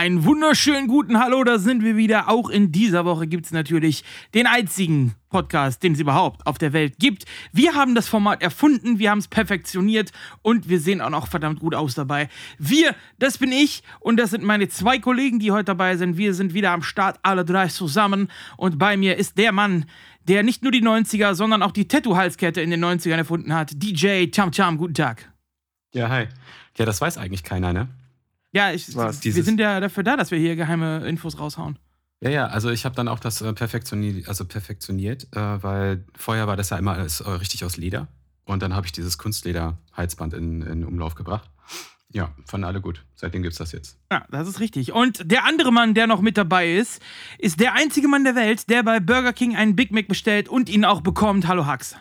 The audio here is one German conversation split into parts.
Einen wunderschönen guten Hallo, da sind wir wieder. Auch in dieser Woche gibt es natürlich den einzigen Podcast, den es überhaupt auf der Welt gibt. Wir haben das Format erfunden, wir haben es perfektioniert und wir sehen auch noch verdammt gut aus dabei. Wir, das bin ich und das sind meine zwei Kollegen, die heute dabei sind. Wir sind wieder am Start, alle drei zusammen und bei mir ist der Mann, der nicht nur die 90er, sondern auch die Tattoo-Halskette in den 90ern erfunden hat. DJ Cham Cham, guten Tag. Ja, hi. Ja, das weiß eigentlich keiner, ne? Ja, ich, Was? wir sind ja dafür da, dass wir hier geheime Infos raushauen. Ja, ja, also ich habe dann auch das äh, perfektioniert, also perfektioniert äh, weil vorher war das ja immer alles äh, richtig aus Leder. Und dann habe ich dieses Kunstleder-Halsband in, in Umlauf gebracht. Ja, fanden alle gut. Seitdem gibt's das jetzt. Ja, das ist richtig. Und der andere Mann, der noch mit dabei ist, ist der einzige Mann der Welt, der bei Burger King einen Big Mac bestellt und ihn auch bekommt. Hallo Hax.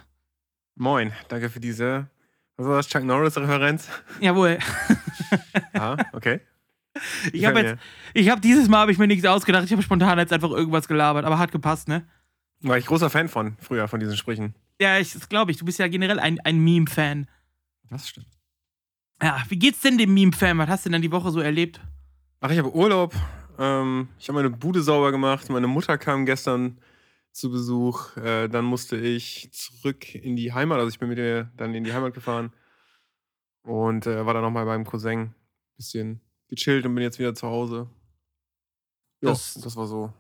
Moin, danke für diese, was war das, Chuck Norris-Referenz? Jawohl. Ah, okay. Ich habe jetzt, ich habe dieses Mal habe ich mir nichts ausgedacht. Ich habe spontan jetzt einfach irgendwas gelabert, aber hat gepasst, ne? War ich großer Fan von, früher, von diesen Sprüchen. Ja, ich, das glaube ich. Du bist ja generell ein, ein Meme-Fan. Das stimmt. Ja, wie geht's denn dem Meme-Fan? Was hast du denn die Woche so erlebt? Ach, ich habe Urlaub. Ähm, ich habe meine Bude sauber gemacht. Meine Mutter kam gestern zu Besuch. Äh, dann musste ich zurück in die Heimat. Also ich bin mit ihr dann in die Heimat gefahren. Und äh, war dann noch mal beim Cousin. Bisschen gechillt und bin jetzt wieder zu Hause. Ja, Das- das, war so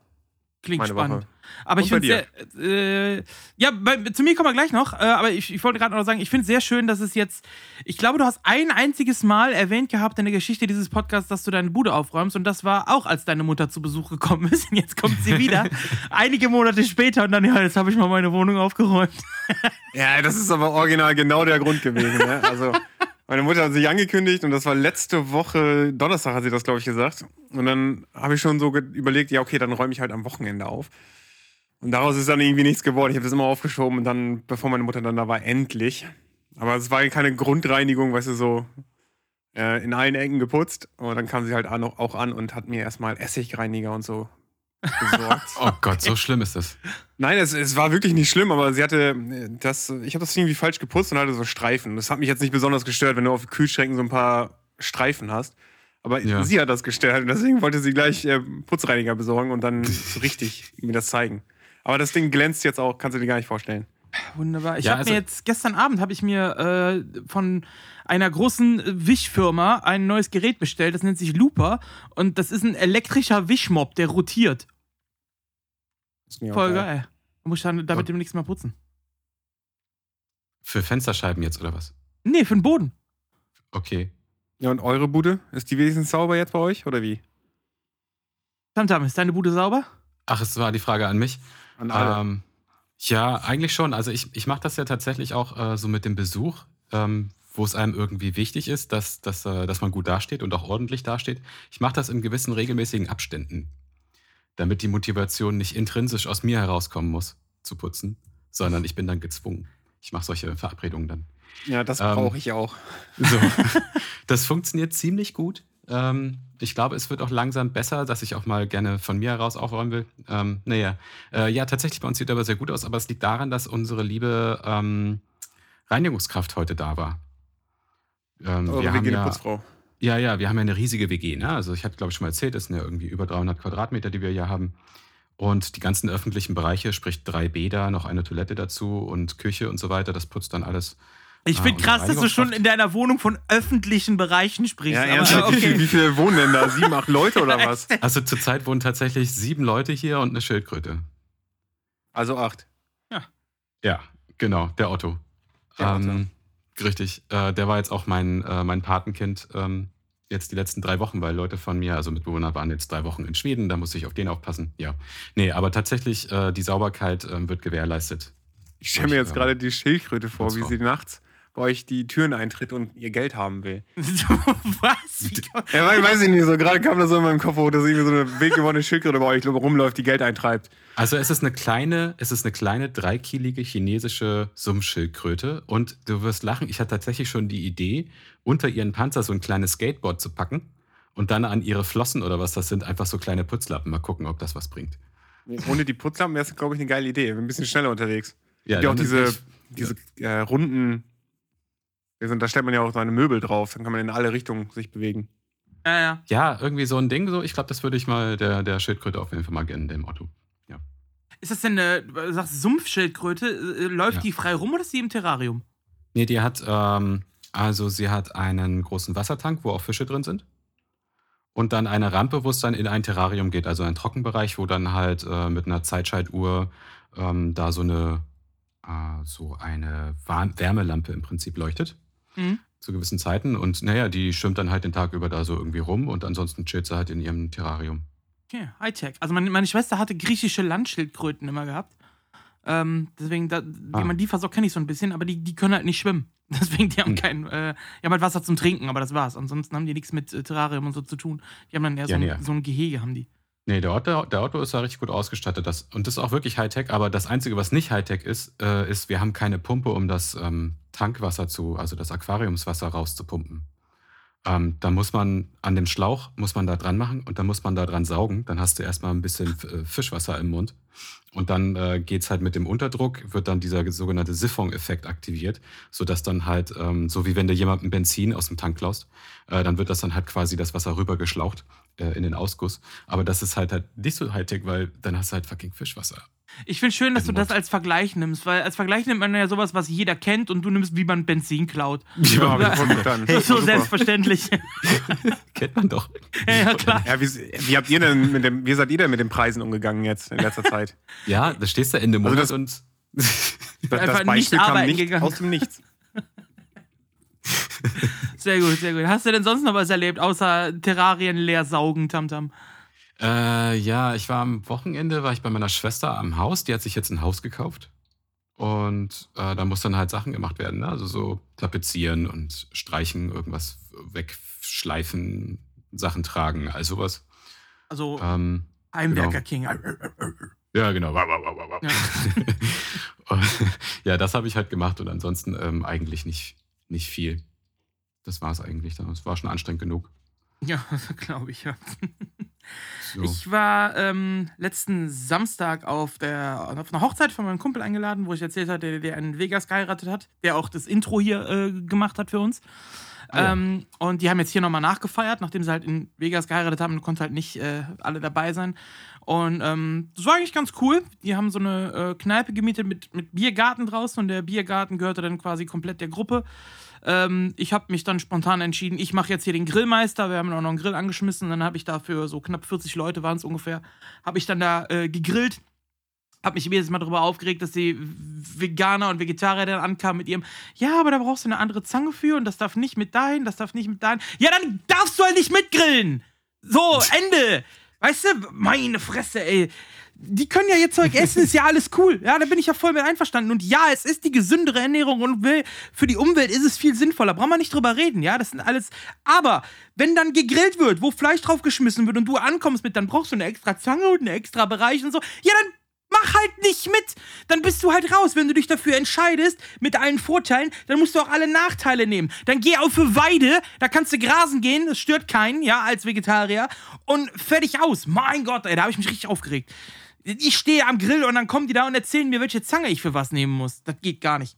Klingt meine spannend. Woche. Aber ich Und bei finde sehr, äh, ja, bei, zu mir kommen wir gleich noch, äh, aber ich, ich wollte gerade noch sagen, ich finde es sehr schön, dass es jetzt, ich glaube, du hast ein einziges Mal erwähnt gehabt in der Geschichte dieses Podcasts, dass du deine Bude aufräumst und das war auch, als deine Mutter zu Besuch gekommen ist und jetzt kommt sie wieder, einige Monate später und dann, ja, jetzt habe ich mal meine Wohnung aufgeräumt. Ja, das ist aber original genau der Grund gewesen. Ne? Also, meine Mutter hat sich angekündigt und das war letzte Woche, Donnerstag hat sie das, glaube ich, gesagt. Und dann habe ich schon so überlegt, ja, okay, dann räume ich halt am Wochenende auf. Und daraus ist dann irgendwie nichts geworden. Ich habe das immer aufgeschoben und dann, bevor meine Mutter dann da war, endlich. Aber es war keine Grundreinigung, weißt du, so äh, in allen Ecken geputzt. Und dann kam sie halt auch an und hat mir erstmal Essigreiniger und so besorgt. Oh Gott, so schlimm ist das. Nein, es, es war wirklich nicht schlimm, aber sie hatte das, ich habe das irgendwie falsch geputzt und hatte so Streifen. Das hat mich jetzt nicht besonders gestört, wenn du auf Kühlschränken so ein paar Streifen hast. Aber Ja. sie hat das gestört und deswegen wollte sie gleich äh, Putzreiniger besorgen und dann so richtig mir das zeigen. Aber das Ding glänzt jetzt auch, kannst du dir gar nicht vorstellen. Wunderbar. Ich Ja, habe also- mir jetzt, gestern Abend habe ich mir äh, von einer großen äh, Wischfirma ein neues Gerät bestellt, das nennt sich Looper und das ist ein elektrischer Wischmob, der rotiert. Ist mir auch Voll geil. Du musst dann damit Ja. demnächst mal putzen. Für Fensterscheiben jetzt oder was? Nee, für den Boden. Okay. Ja, und eure Bude? Ist die wenigstens sauber jetzt bei euch oder wie? Tamtam, ist deine Bude sauber? Ach, es war die Frage an mich. An alle. Ähm, ja, eigentlich schon. Also ich, ich mache das ja tatsächlich auch äh, so mit dem Besuch, ähm, wo es einem irgendwie wichtig ist, dass, dass, äh, dass man gut dasteht und auch ordentlich dasteht. Ich mache das in gewissen regelmäßigen Abständen, damit die Motivation nicht intrinsisch aus mir herauskommen muss, zu putzen, sondern ich bin dann gezwungen. Ich mache solche Verabredungen dann. ja, das ähm, brauche ich auch. So. das funktioniert ziemlich gut. Ähm, ich glaube, es wird auch langsam besser, dass ich auch mal gerne von mir heraus aufräumen will. Ähm, naja, äh, ja, tatsächlich bei uns sieht aber sehr gut aus, aber es liegt daran, dass unsere liebe ähm, Reinigungskraft heute da war. Ähm, Eure wir haben ja, Putzfrau. ja, ja, wir haben ja eine riesige WG. Ne? Also ich hatte, glaube ich, schon mal erzählt, das sind ja irgendwie über 300 Quadratmeter, die wir hier haben. Und die ganzen öffentlichen Bereiche, sprich drei Bäder, noch eine Toilette dazu und Küche und so weiter, das putzt dann alles. Ich Ah, finde krass, dass du schon in deiner Wohnung von öffentlichen Bereichen sprichst. Ja, aber ernsthaft, wie, viel, okay. wie viele wohnen denn da? Sieben, acht Leute oder was? Also zurzeit wohnen tatsächlich sieben Leute hier und eine Schildkröte. Also acht. Ja, genau, der Otto. Der Otto. ähm, richtig. Äh, der war jetzt auch mein, äh, mein Patenkind ähm, jetzt die letzten drei Wochen, weil Leute von mir, also Mitbewohner, waren jetzt drei Wochen in Schweden, da musste ich auf den aufpassen. Ja. Nee, aber tatsächlich, äh, die Sauberkeit ähm, wird gewährleistet. Ich stelle mir jetzt Ja. gerade die Schildkröte vor, wie sie nachts euch die Türen eintritt und ihr Geld haben will. Was? Ja, weiß, weiß ich nicht, so gerade kam das so in meinem Kopf hoch, dass irgendwie so eine wild gewordene Schildkröte bei euch rumläuft, die Geld eintreibt. Also es ist eine kleine, es ist eine kleine dreikielige chinesische Summschildkröte und du wirst lachen, ich hatte tatsächlich schon die Idee, unter ihren Panzer so ein kleines Skateboard zu packen und dann an ihre Flossen oder was das sind, einfach so kleine Putzlappen. Mal gucken, ob das was bringt. Ohne die Putzlampen wäre es, glaube ich, eine geile Idee. Wir sind ein bisschen schneller unterwegs. Ja, Ja, auch diese, diese äh, runden, da stellt man ja auch seine Möbel drauf, dann kann man in alle Richtungen sich bewegen. Ja, ja. Ja, irgendwie so ein Ding. So, ich glaube, das würde ich mal der, der Schildkröte auf jeden Fall mal gönnen, dem Otto. Ist das denn eine, du sagst Sumpfschildkröte? Äh, Läuft Ja. die frei rum oder ist die im Terrarium? Nee, die hat, ähm, also sie hat einen großen Wassertank, wo auch Fische drin sind. Und dann eine Rampe, wo es dann in ein Terrarium geht, also ein Trockenbereich, wo dann halt äh, mit einer Zeitschaltuhr ähm, da so eine, äh, so eine Wa- Wärmelampe im Prinzip leuchtet. Mhm. Zu gewissen Zeiten. Und naja, die schwimmt dann halt den Tag über da so irgendwie rum und ansonsten chillt sie halt in ihrem Terrarium. Okay, Hightech. Also meine, meine Schwester hatte griechische Landschildkröten immer gehabt. Ähm, deswegen, da, wie Ah. man die versorgt, kenne ich so ein bisschen, aber die, die können halt nicht schwimmen. Deswegen, die haben Hm. kein, äh, die haben halt Wasser zum Trinken, aber das war's. Ansonsten haben die nichts mit äh, Terrarium und so zu tun. Die haben dann eher so, Ja, ein, nee. so ein Gehege, haben die. Nee, der Otto, der Otto ist da richtig gut ausgestattet. Das, und das ist auch wirklich Hightech. Aber das Einzige, was nicht Hightech ist, äh, ist, wir haben keine Pumpe, um das ähm, Tankwasser zu, also das Aquariumswasser rauszupumpen. Ähm, da muss man an dem Schlauch, muss man da dran machen und dann muss man da dran saugen. Dann hast du erstmal ein bisschen äh, Fischwasser im Mund. Und dann äh, geht es halt mit dem Unterdruck, wird dann dieser sogenannte Siphon-Effekt aktiviert, sodass dann halt, ähm, so wie wenn du jemandem Benzin aus dem Tank klaust, äh, dann wird das dann halt quasi das Wasser rübergeschlaucht äh, in den Ausguss. Aber das ist halt, halt nicht so Hightech, weil dann hast du halt fucking Fischwasser. Ich finde schön, dass du Im das als Vergleich nimmst, weil als Vergleich nimmt man ja sowas, was jeder kennt und du nimmst, wie man Benzin klaut. Ja, Ja. Das ist so Super. selbstverständlich. Kennt man doch. ja, klar. Ja, wie, wie habt ihr denn mit dem, wie seid ihr denn mit den Preisen umgegangen jetzt in letzter Zeit? Ja, da stehst du Ende Also Monat das- und Das, das Beispiel nicht kam nicht gegangen. aus dem Nichts. Sehr gut, sehr gut. Hast du denn sonst noch was erlebt, außer Terrarien leer saugen, Tamtam? Äh, ja, ich war am Wochenende, war ich bei meiner Schwester am Haus. Die hat sich jetzt ein Haus gekauft. Und äh, da muss dann halt Sachen gemacht werden. Ne? Also so tapezieren und streichen, irgendwas wegschleifen, Sachen tragen, all sowas. Also Ähm, Heimwerker King. ja, genau. Ja. Ja, das habe ich halt gemacht und ansonsten ähm, eigentlich nicht, nicht viel. Das war es eigentlich. dann. Es war schon anstrengend genug. Ja, glaube ich, ja. So. Ich war ähm, letzten Samstag auf, der, auf einer Hochzeit von meinem Kumpel eingeladen, wo ich erzählt hatte, der, der in Vegas geheiratet hat, der auch das Intro hier äh, gemacht hat für uns. Ja. ähm, und die haben jetzt hier nochmal nachgefeiert, nachdem sie halt in Vegas geheiratet haben, konnten halt nicht äh, alle dabei sein. Und ähm, das war eigentlich ganz cool. Die haben so eine äh, Kneipe gemietet mit, mit Biergarten draußen und der Biergarten gehörte dann quasi komplett der Gruppe. Ähm, ich habe mich dann spontan entschieden, ich mache jetzt hier den Grillmeister. Wir haben auch noch einen Grill angeschmissen. Dann habe ich dafür so knapp 40 Leute waren es ungefähr, habe ich dann da äh, gegrillt. Hab mich jedes Mal darüber aufgeregt, dass die Veganer und Vegetarier dann ankamen mit ihrem, ja, aber da brauchst du eine andere Zange für und das darf nicht mit dahin, das darf nicht mit dahin. Ja, dann darfst du halt nicht mitgrillen. So, Ende. Weißt du, meine Fresse, ey. Die können ja ihr Zeug essen, ist ja alles cool. Ja, da bin ich ja voll mit einverstanden. Und ja, es ist die gesündere Ernährung und will, für die Umwelt ist es viel sinnvoller. Brauchen wir nicht drüber reden, ja, das sind alles. Aber wenn dann gegrillt wird, wo Fleisch draufgeschmissen wird und du ankommst mit, dann brauchst du eine extra Zange und einen extra Bereich und so. Ja, dann mach halt nicht mit. Dann bist du halt raus. Wenn du dich dafür entscheidest, mit allen Vorteilen, dann musst du auch alle Nachteile nehmen. Dann geh auf für Weide, da kannst du grasen gehen, das stört keinen, ja, als Vegetarier. Und fertig aus. Mein Gott, ey, da habe ich mich richtig aufgeregt. Ich stehe am Grill und dann kommen die da und erzählen mir, welche Zange ich für was nehmen muss. Das geht gar nicht.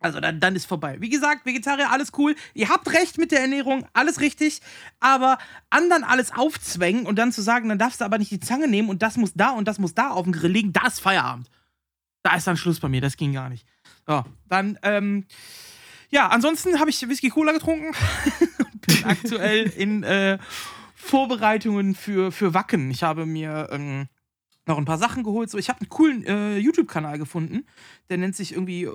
Also dann, dann ist vorbei. Wie gesagt, Vegetarier, alles cool. Ihr habt recht mit der Ernährung, alles richtig. Aber anderen alles aufzwängen und dann zu sagen, dann darfst du aber nicht die Zange nehmen und das muss da und das muss da auf dem Grill liegen, da ist Feierabend. Da ist dann Schluss bei mir, das ging gar nicht. So, dann, ähm, ja, ansonsten habe ich Whisky Cola getrunken bin aktuell in äh, Vorbereitungen für, für Wacken. Ich habe mir ähm, noch ein paar Sachen geholt. So, ich habe einen coolen äh, YouTube-Kanal gefunden, der nennt sich irgendwie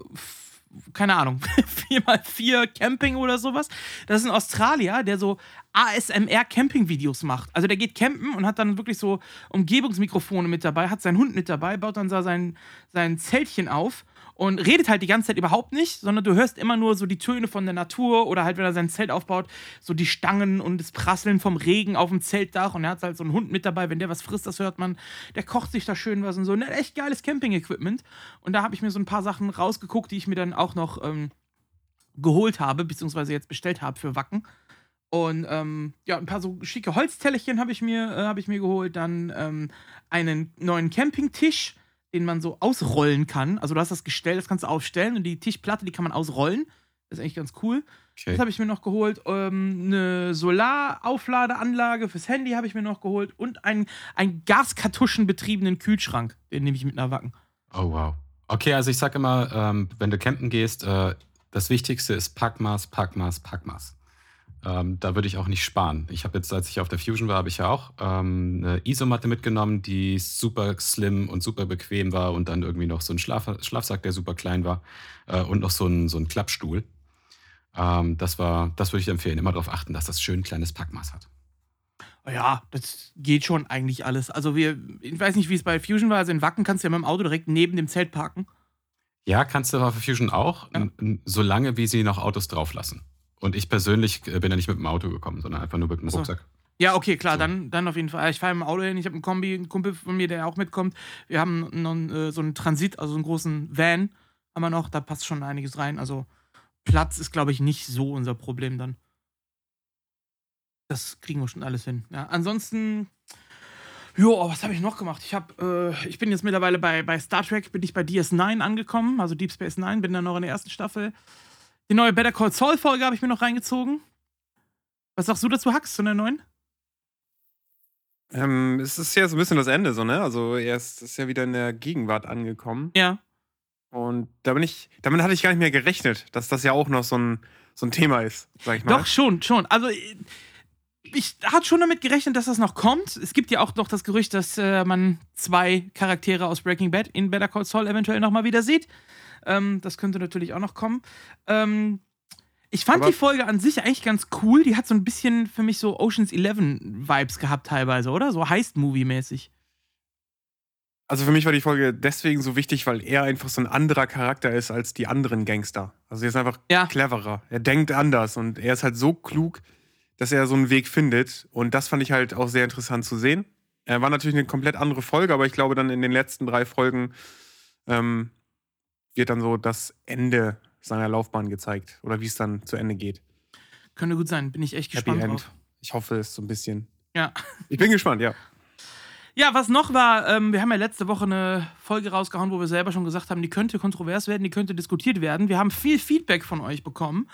keine Ahnung, 4x4 Camping oder sowas. Das ist ein Australier, der so ASMR-Camping-Videos macht. Also der geht campen und hat dann wirklich so Umgebungsmikrofone mit dabei, hat seinen Hund mit dabei, baut dann da sein, sein Zeltchen auf und redet halt die ganze Zeit überhaupt nicht, sondern du hörst immer nur so die Töne von der Natur oder halt, wenn er sein Zelt aufbaut, so die Stangen und das Prasseln vom Regen auf dem Zeltdach und er hat halt so einen Hund mit dabei, wenn der was frisst, das hört man, der kocht sich da schön was und so. Hat echt geiles Camping-Equipment und da habe ich mir so ein paar Sachen rausgeguckt, die ich mir dann auch noch ähm, geholt habe, beziehungsweise jetzt bestellt habe für Wacken. Und ähm, ja, ein paar so schicke Holztellerchen habe ich, mir, äh, hab ich mir geholt. Dann ähm, einen neuen Campingtisch, den man so ausrollen kann. Also du hast das Gestell, das kannst du aufstellen und die Tischplatte, die kann man ausrollen. Das ist eigentlich ganz cool. Okay. Das habe ich mir noch geholt. Ähm, eine Solaraufladeanlage fürs Handy habe ich mir noch geholt und einen, einen gaskartuschenbetriebenen Kühlschrank. Den nehme ich mit nach Wacken. Oh, wow. Okay, also ich sage immer, ähm, wenn du campen gehst, äh, das Wichtigste ist Packmaß, Packmaß, Packmaß. Ähm, da würde ich auch nicht sparen. Ich habe jetzt, als ich auf der Fusion war, habe ich ja auch ähm, eine Isomatte mitgenommen, die super slim und super bequem war und dann irgendwie noch so ein Schlaf Schlafsack, der super klein war äh, und noch so ein, so ein Klappstuhl. Ähm, das war, das würde ich empfehlen. Immer darauf achten, dass das schön kleines Packmaß hat. Ja, das geht schon eigentlich alles. Also wir, ich weiß nicht, wie es bei Fusion war. Also in Wacken kannst du ja mit dem Auto direkt neben dem Zelt parken. Ja, kannst du auf Fusion auch, ja. solange wie sie noch Autos drauflassen. Und ich persönlich äh, bin ja nicht mit dem Auto gekommen, sondern einfach nur mit dem Rucksack. Ja, okay, klar, so. dann, dann auf jeden Fall. Ich fahre im Auto hin, ich habe einen Kombi, einen Kumpel von mir, der auch mitkommt. Wir haben noch äh, so einen Transit, also einen großen Van haben wir noch, da passt schon einiges rein. Also Platz ist, glaube ich, nicht so unser Problem dann. Das kriegen wir schon alles hin. Ja, ansonsten, jo, was habe ich noch gemacht? Ich habe, äh, ich bin jetzt mittlerweile bei, bei Star Trek, bin ich bei DS9 angekommen, also Deep Space Nine, bin dann noch in der ersten Staffel. Die neue Better Call Saul Folge habe ich mir noch reingezogen. Was sagst du dazu, Hax, zu der neuen? Ähm, es ist ja so ein bisschen das Ende, so, ne? Also, er ist, ist ja wieder in der Gegenwart angekommen. Ja. Und da bin ich, damit hatte ich gar nicht mehr gerechnet, dass das ja auch noch so ein, so ein Thema ist, sag ich mal. Doch, schon, schon. Also, ich hatte schon damit gerechnet, dass das noch kommt. Es gibt ja auch noch das Gerücht, dass äh, man zwei Charaktere aus Breaking Bad in Better Call Saul eventuell nochmal wieder sieht. Ähm, das könnte natürlich auch noch kommen. Ähm, ich fand Aber die Folge an sich eigentlich ganz cool. Die hat so ein bisschen für mich so Oceans 11 Vibes gehabt teilweise, oder? So Heist-Movie-mäßig. Also für mich war die Folge deswegen so wichtig, weil er einfach so ein anderer Charakter ist als die anderen Gangster. Also er ist einfach ja. cleverer. Er denkt anders und er ist halt so klug, dass er so einen Weg findet. Und das fand ich halt auch sehr interessant zu sehen. Er war natürlich eine komplett andere Folge, aber ich glaube dann in den letzten drei Folgen ähm, wird dann so das Ende seiner Laufbahn gezeigt oder wie es dann zu Ende geht. Könnte gut sein, bin ich echt gespannt. Happy End. Drauf. Ich hoffe es so ein bisschen. Ja. Ich bin gespannt, ja. Ja, was noch war, ähm, wir haben ja letzte Woche eine Folge rausgehauen, wo wir selber schon gesagt haben, die könnte kontrovers werden, die könnte diskutiert werden. Wir haben viel Feedback von euch bekommen.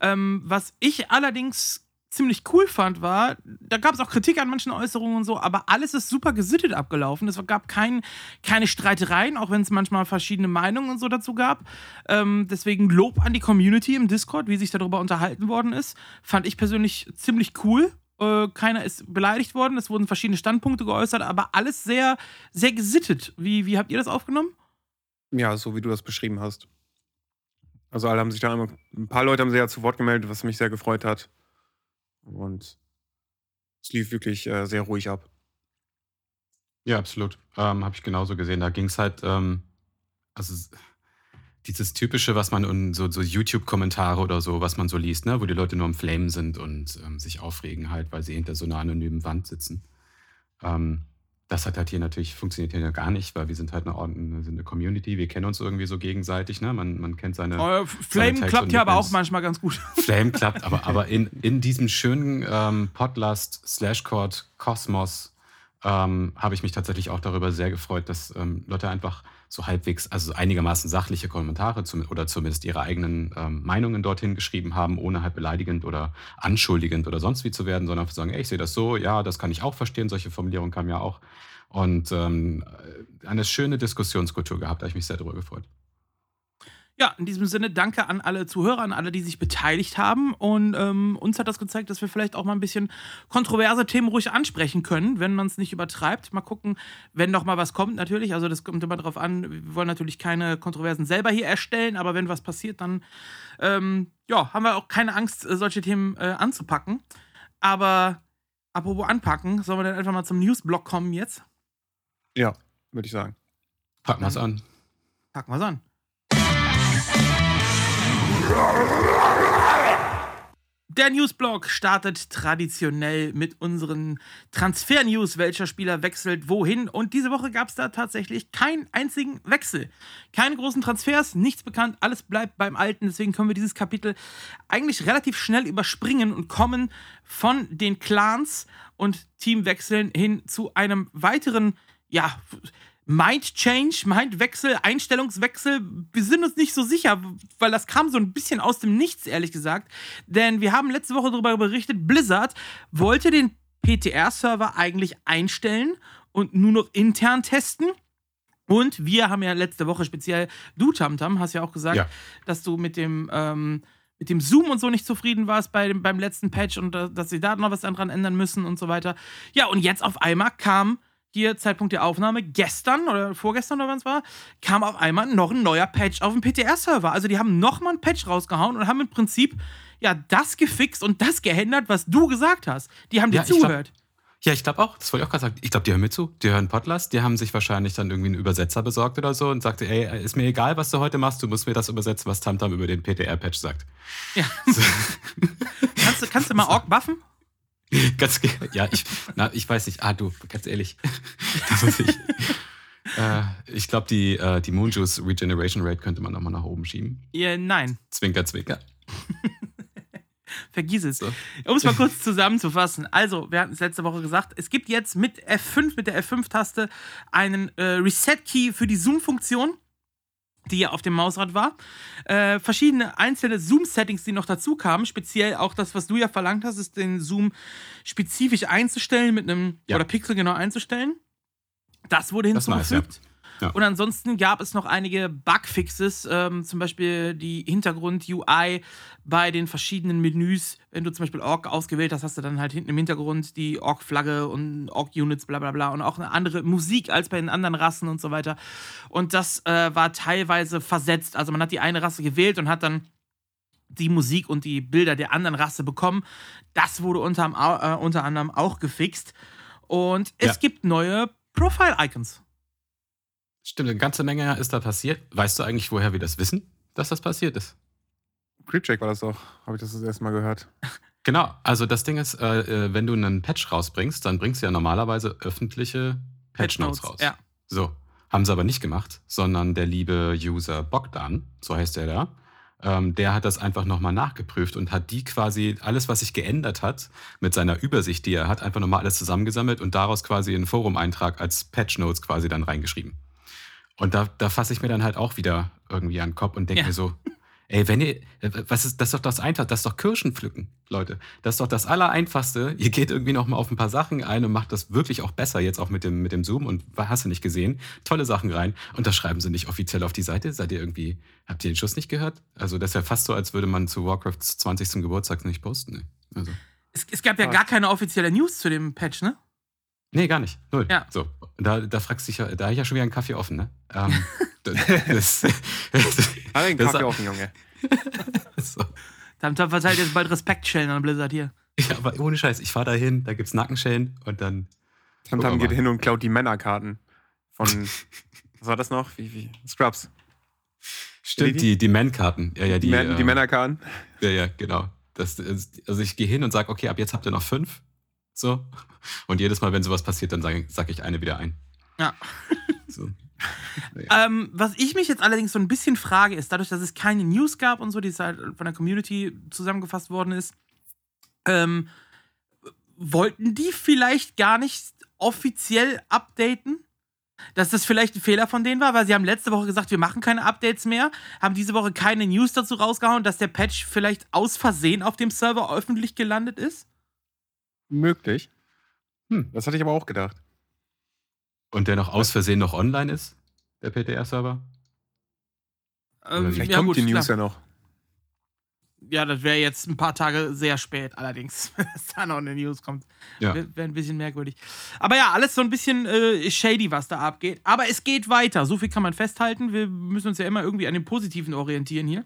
Ähm, was ich allerdings ziemlich cool fand, war, da gab es auch Kritik an manchen Äußerungen und so, aber alles ist super gesittet abgelaufen. Es gab kein, keine Streitereien, auch wenn es manchmal verschiedene Meinungen und so dazu gab. Ähm, deswegen Lob an die Community im Discord, wie sich darüber unterhalten worden ist. Fand ich persönlich ziemlich cool. Äh, keiner ist beleidigt worden, es wurden verschiedene Standpunkte geäußert, aber alles sehr, sehr gesittet. Wie, wie habt ihr das aufgenommen? Ja, so wie du das beschrieben hast. Also alle haben sich da immer, ein paar Leute haben sich ja zu Wort gemeldet, was mich sehr gefreut hat. Und es lief wirklich äh, sehr ruhig ab. Ja, absolut. Ähm, Habe ich genauso gesehen. Da ging es halt, ähm, also dieses typische, was man in so, so YouTube-Kommentare oder so, was man so liest, ne, wo die Leute nur im Flamen sind und ähm, sich aufregen halt, weil sie hinter so einer anonymen Wand sitzen. Ähm, das hat halt hier natürlich, funktioniert hier gar nicht, weil wir sind halt eine, eine, eine Community, wir kennen uns irgendwie so gegenseitig, ne? Man, man kennt seine. Oh, Flame seine klappt ja aber auch manchmal ganz gut. Flame klappt, aber, aber in, in diesem schönen ähm, Podlast, Slashcord, Kosmos ähm, habe ich mich tatsächlich auch darüber sehr gefreut, dass ähm, Leute einfach so halbwegs, also einigermaßen sachliche Kommentare zum, oder zumindest ihre eigenen ähm, Meinungen dorthin geschrieben haben, ohne halt beleidigend oder anschuldigend oder sonst wie zu werden, sondern einfach sagen, ey, ich sehe das so, ja, das kann ich auch verstehen, solche Formulierungen kamen ja auch. Und ähm, eine schöne Diskussionskultur gehabt, da habe ich mich sehr darüber gefreut. Ja, in diesem Sinne danke an alle Zuhörer, an alle, die sich beteiligt haben. Und ähm, uns hat das gezeigt, dass wir vielleicht auch mal ein bisschen kontroverse Themen ruhig ansprechen können, wenn man es nicht übertreibt. Mal gucken, wenn noch mal was kommt natürlich. Also das kommt immer darauf an. Wir wollen natürlich keine Kontroversen selber hier erstellen, aber wenn was passiert, dann ähm, ja, haben wir auch keine Angst, äh, solche Themen äh, anzupacken. Aber apropos anpacken, sollen wir dann einfach mal zum Newsblock kommen jetzt? Ja, würde ich sagen. Packen wir es an. Packen wir es an. Der Newsblog startet traditionell mit unseren Transfer-News. Welcher Spieler wechselt wohin? Und diese Woche gab es da tatsächlich keinen einzigen Wechsel. Keine großen Transfers, nichts bekannt, alles bleibt beim Alten. Deswegen können wir dieses Kapitel eigentlich relativ schnell überspringen und kommen von den Clans und Teamwechseln hin zu einem weiteren, ja, Mind-Change, Mind-Wechsel, Einstellungswechsel. Wir sind uns nicht so sicher, weil das kam so ein bisschen aus dem Nichts, ehrlich gesagt. Denn wir haben letzte Woche darüber berichtet, Blizzard wollte den PTR-Server eigentlich einstellen und nur noch intern testen. Und wir haben ja letzte Woche speziell, du Tamtam, hast ja auch gesagt, Ja. dass du mit dem, ähm, mit dem Zoom und so nicht zufrieden warst bei dem, beim letzten Patch und äh, dass sie da noch was dran ändern müssen und so weiter. Ja, und jetzt auf einmal kam hier Zeitpunkt der Aufnahme, gestern oder vorgestern oder wann es war, kam auf einmal noch ein neuer Patch auf dem PTR-Server. Also die haben nochmal einen Patch rausgehauen und haben im Prinzip ja das gefixt und das geändert, was du gesagt hast. Die haben dir Ja, zugehört. Ja, ich glaube auch. Das wollte ich auch gerade sagen. Ich glaube, die hören mir zu. Die hören Podlast. Die haben sich wahrscheinlich dann irgendwie einen Übersetzer besorgt oder so und sagte, ey, ist mir egal, was du heute machst. Du musst mir das übersetzen, was Tamtam über den PTR-Patch sagt. Ja. kannst, du, kannst du mal Ork buffen? Ganz, ja, ich, na, ich weiß nicht. Ah, du, ganz ehrlich. Ich. Äh, ich glaube, die, äh, die Moonjuice Regeneration Rate könnte man nochmal nach oben schieben. Ja, nein. Zwinker, zwinker. Vergiss es. So. Um es mal kurz zusammenzufassen. Also, wir hatten es letzte Woche gesagt, es gibt jetzt mit F5, mit der F5-Taste, einen äh, Reset-Key für die Zoom-Funktion, die ja auf dem Mausrad war. Äh, verschiedene einzelne Zoom-Settings, die noch dazu kamen. Speziell auch das, was du ja verlangt hast, ist den Zoom spezifisch einzustellen, mit einem, Ja. oder Pixel genau einzustellen. Das wurde Das hinzugefügt. ja. Ja. Und ansonsten gab es noch einige Bugfixes, ähm, zum Beispiel die Hintergrund-UI bei den verschiedenen Menüs. Wenn du zum Beispiel Org ausgewählt hast, hast du dann halt hinten im Hintergrund die Org-Flagge und Org-Units, bla bla bla. Und auch eine andere Musik als bei den anderen Rassen und so weiter. Und das äh, war teilweise versetzt. Also man hat die eine Rasse gewählt und hat dann die Musik und die Bilder der anderen Rasse bekommen. Das wurde unter, äh, unter anderem auch gefixt. Und es Ja. gibt neue Profile-Icons. Stimmt, eine ganze Menge ist da passiert. Weißt du eigentlich, woher wir das wissen, dass das passiert ist? Creepcheck war das doch, habe ich das das erste Mal gehört. Genau, also das Ding ist, äh, äh, wenn du einen Patch rausbringst, dann bringst du ja normalerweise öffentliche Patch Notes raus. Ja. So, haben sie aber nicht gemacht, sondern der liebe User Bogdan, so heißt er da, ähm, der hat das einfach nochmal nachgeprüft und hat die quasi, alles, was sich geändert hat, mit seiner Übersicht, die er hat, einfach nochmal alles zusammengesammelt und daraus quasi einen Forum-Eintrag als Patch Notes quasi dann reingeschrieben. Und da, da fasse ich mir dann halt auch wieder irgendwie an den Kopf und denke Ja. mir so, ey, wenn ihr, äh, was ist, das ist doch das Einfachste, das ist doch Kirschen pflücken, Leute. Das ist doch das Allereinfachste. Ihr geht irgendwie noch mal auf ein paar Sachen ein und macht das wirklich auch besser, jetzt auch mit dem, mit dem Zoom und hast du nicht gesehen, tolle Sachen rein. Und das schreiben sie nicht offiziell auf die Seite. Seid ihr irgendwie, habt ihr den Schuss nicht gehört? Also das ist ja fast so, als würde man zu Warcrafts 20. Geburtstag nicht posten. Ne? Also, Es, es gab ja gar keine offizielle News zu dem Patch, ne? nee, gar nicht. Null. Ja. So, da, da fragst du dich ja, da habe ich ja schon wieder einen Kaffee offen, ne? Ähm, das, den Das- Kaffee offen, Junge. so. Tamtam verteilt jetzt bald Respektschellen an Blizzard hier. Ja, aber ohne Scheiß, ich fahre da hin, da gibt's Nackenschellen und dann. Tamtam geht hin und klaut die Männerkarten von, was war das noch? Wie, wie? Scrubs. Stimmt, die, die Man-Karten. Ja, ja, die, Die, Män- die äh, Männerkarten. Ja, ja, genau. Das, also ich gehe hin und sage, okay, ab jetzt habt ihr noch fünf. So. Und jedes Mal, wenn sowas passiert, dann sage sag ich eine wieder ein. Ja. So. Ähm, was ich mich jetzt allerdings so ein bisschen frage, ist, dadurch, dass es keine News gab und so, die halt von der Community zusammengefasst worden ist, ähm, wollten die vielleicht gar nicht offiziell updaten? Dass das vielleicht ein Fehler von denen war, weil sie haben letzte Woche gesagt, wir machen keine Updates mehr, haben diese Woche keine News dazu rausgehauen, dass der Patch vielleicht aus Versehen auf dem Server öffentlich gelandet ist? Möglich. Hm. Das hatte ich aber auch gedacht. Und der noch aus Versehen noch online ist, der PTR-Server? Ähm, Vielleicht ja, kommt gut, die News klar. ja noch. Ja, das wäre jetzt ein paar Tage sehr spät, allerdings, wenn es da noch eine News kommt. Ja. Wäre wär ein bisschen merkwürdig. Aber ja, alles so ein bisschen äh, shady, was da abgeht. Aber es geht weiter. So viel kann man festhalten. Wir müssen uns ja immer irgendwie an dem Positiven orientieren hier.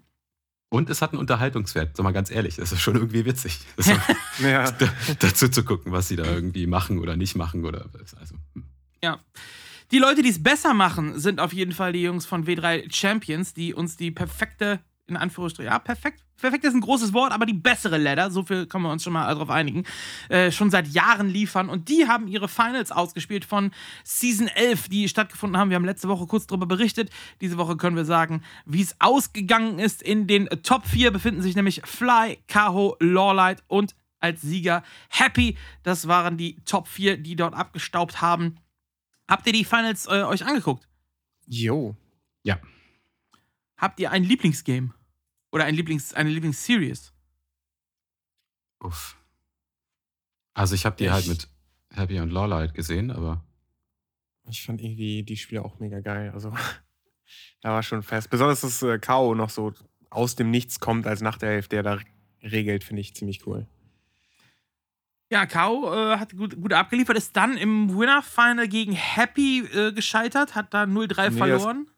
Und es hat einen Unterhaltungswert, sag mal ganz ehrlich, das ist schon irgendwie witzig. Ist Ja. da, dazu zu gucken, was sie da irgendwie machen oder nicht machen oder also. hm. Ja. Die Leute, die es besser machen, sind auf jeden Fall die Jungs von W3 Champions, die uns die perfekte, in Anführungsstrichen, ja, perfekt, perfekt ist ein großes Wort, aber die bessere Ladder, so viel können wir uns schon mal darauf einigen, äh, schon seit Jahren liefern. Und die haben ihre Finals ausgespielt von Season 11, die stattgefunden haben. Wir haben letzte Woche kurz darüber berichtet. Diese Woche können wir sagen, wie es ausgegangen ist. In den Top 4 befinden sich nämlich Fly, Kaho, Lawlight und als Sieger Happy. Das waren die Top 4, die dort abgestaubt haben. Habt ihr die Finals äh, euch angeguckt? Jo. Ja. Habt ihr ein Lieblingsgame? Oder ein Lieblings, eine Lieblingsseries? Uff. Also ich habe die Ich- halt mit Happy und Lawlight gesehen, aber Ich fand irgendwie die Spiele auch mega geil. Also, da war schon fest. Besonders, dass äh, K.O. noch so aus dem Nichts kommt als nach der Hälfte, der da regelt, finde ich ziemlich cool. Ja, Kao äh, hat gut, gut abgeliefert, ist dann im Winner-Final gegen Happy äh, gescheitert, hat da 0-3 Nee, das- verloren.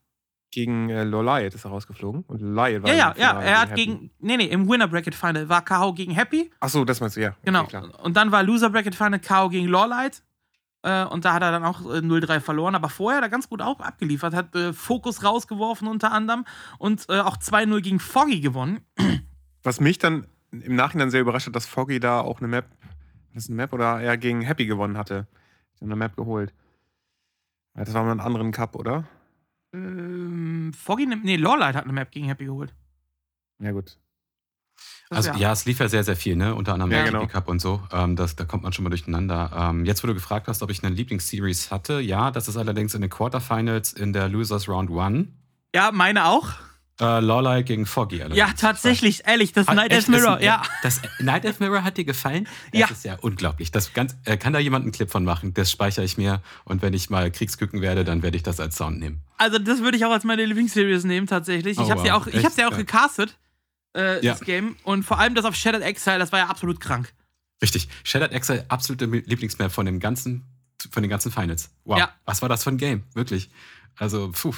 Gegen äh, Loliot ist er rausgeflogen. Und Loliot war Ja, ja, ja, er hat Happy. gegen, nee, nee, im Winner-Bracket-Final war Kao gegen Happy, Achso, das meinst du, ja. genau. Okay, und dann war Loser-Bracket-Final Kao gegen Lawlight. Äh, und da hat er dann auch äh, 0-3 verloren, aber vorher hat er ganz gut auch abgeliefert, hat äh, Fokus rausgeworfen unter anderem und äh, auch 2-0 gegen Foggy gewonnen. Was mich dann im Nachhinein sehr überrascht hat, dass Foggy da auch eine Map, das ist eine Map oder er gegen Happy gewonnen hatte. Eine Map geholt. Das war mal einen anderen Cup, oder? Ähm, Foggy, nimmt- nee, Lawlight hat eine Map gegen Happy geholt. Ja, gut. Das Also ja. es lief ja sehr, sehr viel, ne? Unter anderem Ja, genau. Cup und so. Ähm, das, da kommt man schon mal durcheinander. Ähm, jetzt, wo du gefragt hast, ob ich eine Lieblingsseries hatte, ja, das ist allerdings in den Quarterfinals in der Losers Round 1. ja, meine auch. Äh, Lawlight gegen Foggy. allerdings. Ja, tatsächlich, ehrlich, das Hat- Night Elf Mirror, das, ja. Das Night Elf Mirror hat dir gefallen? Das Ja. ist ja unglaublich. Das ganz, äh, kann da jemand einen Clip von machen? Das speichere ich mir und wenn ich mal Kriegsküken werde, dann werde ich das als Sound nehmen. Also, das würde ich auch als meine Lieblingsseries nehmen, tatsächlich. Ich Oh, habe ja wow. auch, ich hab's ja auch Echt? gecastet, äh, Ja. das Game. Und vor allem das auf Shattered Exile, das war ja absolut krank. Richtig. Shattered Exile, absolute Lieblingsmap von dem ganzen, von den ganzen Finals. Wow. Ja. Was war das für ein Game? Wirklich. Also, puh.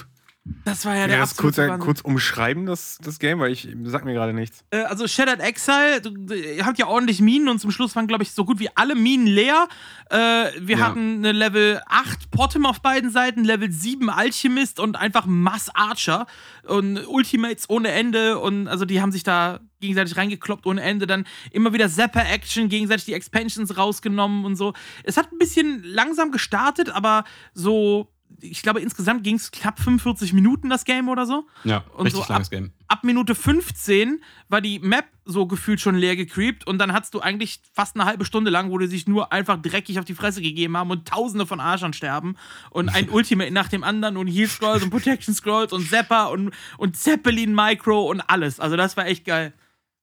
Das war ja Ja, der das kurz, Wahnsinn. kurz umschreiben, das, das Game, weil ich sagt mir gerade nichts. Äh, also Shattered Exile, du- ihr habt ja ordentlich Minen und zum Schluss waren, glaube ich, so gut wie alle Minen leer. Äh, wir Ja. hatten eine Level 8 Potem auf beiden Seiten, Level 7 Alchemist und einfach Mass Archer und Ultimates ohne Ende und also die haben sich da gegenseitig reingekloppt ohne Ende, dann immer wieder Zapper-Action, gegenseitig die Expansions rausgenommen und so. Es hat ein bisschen langsam gestartet, aber so, ich glaube, insgesamt ging es knapp 45 Minuten, das Game oder so. Ja, Und richtig so ab- langes Game. ab Minute 15 war die Map so gefühlt schon leer gecreept und dann hattest du eigentlich fast eine halbe Stunde lang, wo die sich nur einfach dreckig auf die Fresse gegeben haben und tausende von Arschern sterben und ein Ultimate nach dem anderen und Heal Scrolls und Protection Scrolls und Zapper und, und Zeppelin Micro und alles. Also das war echt geil.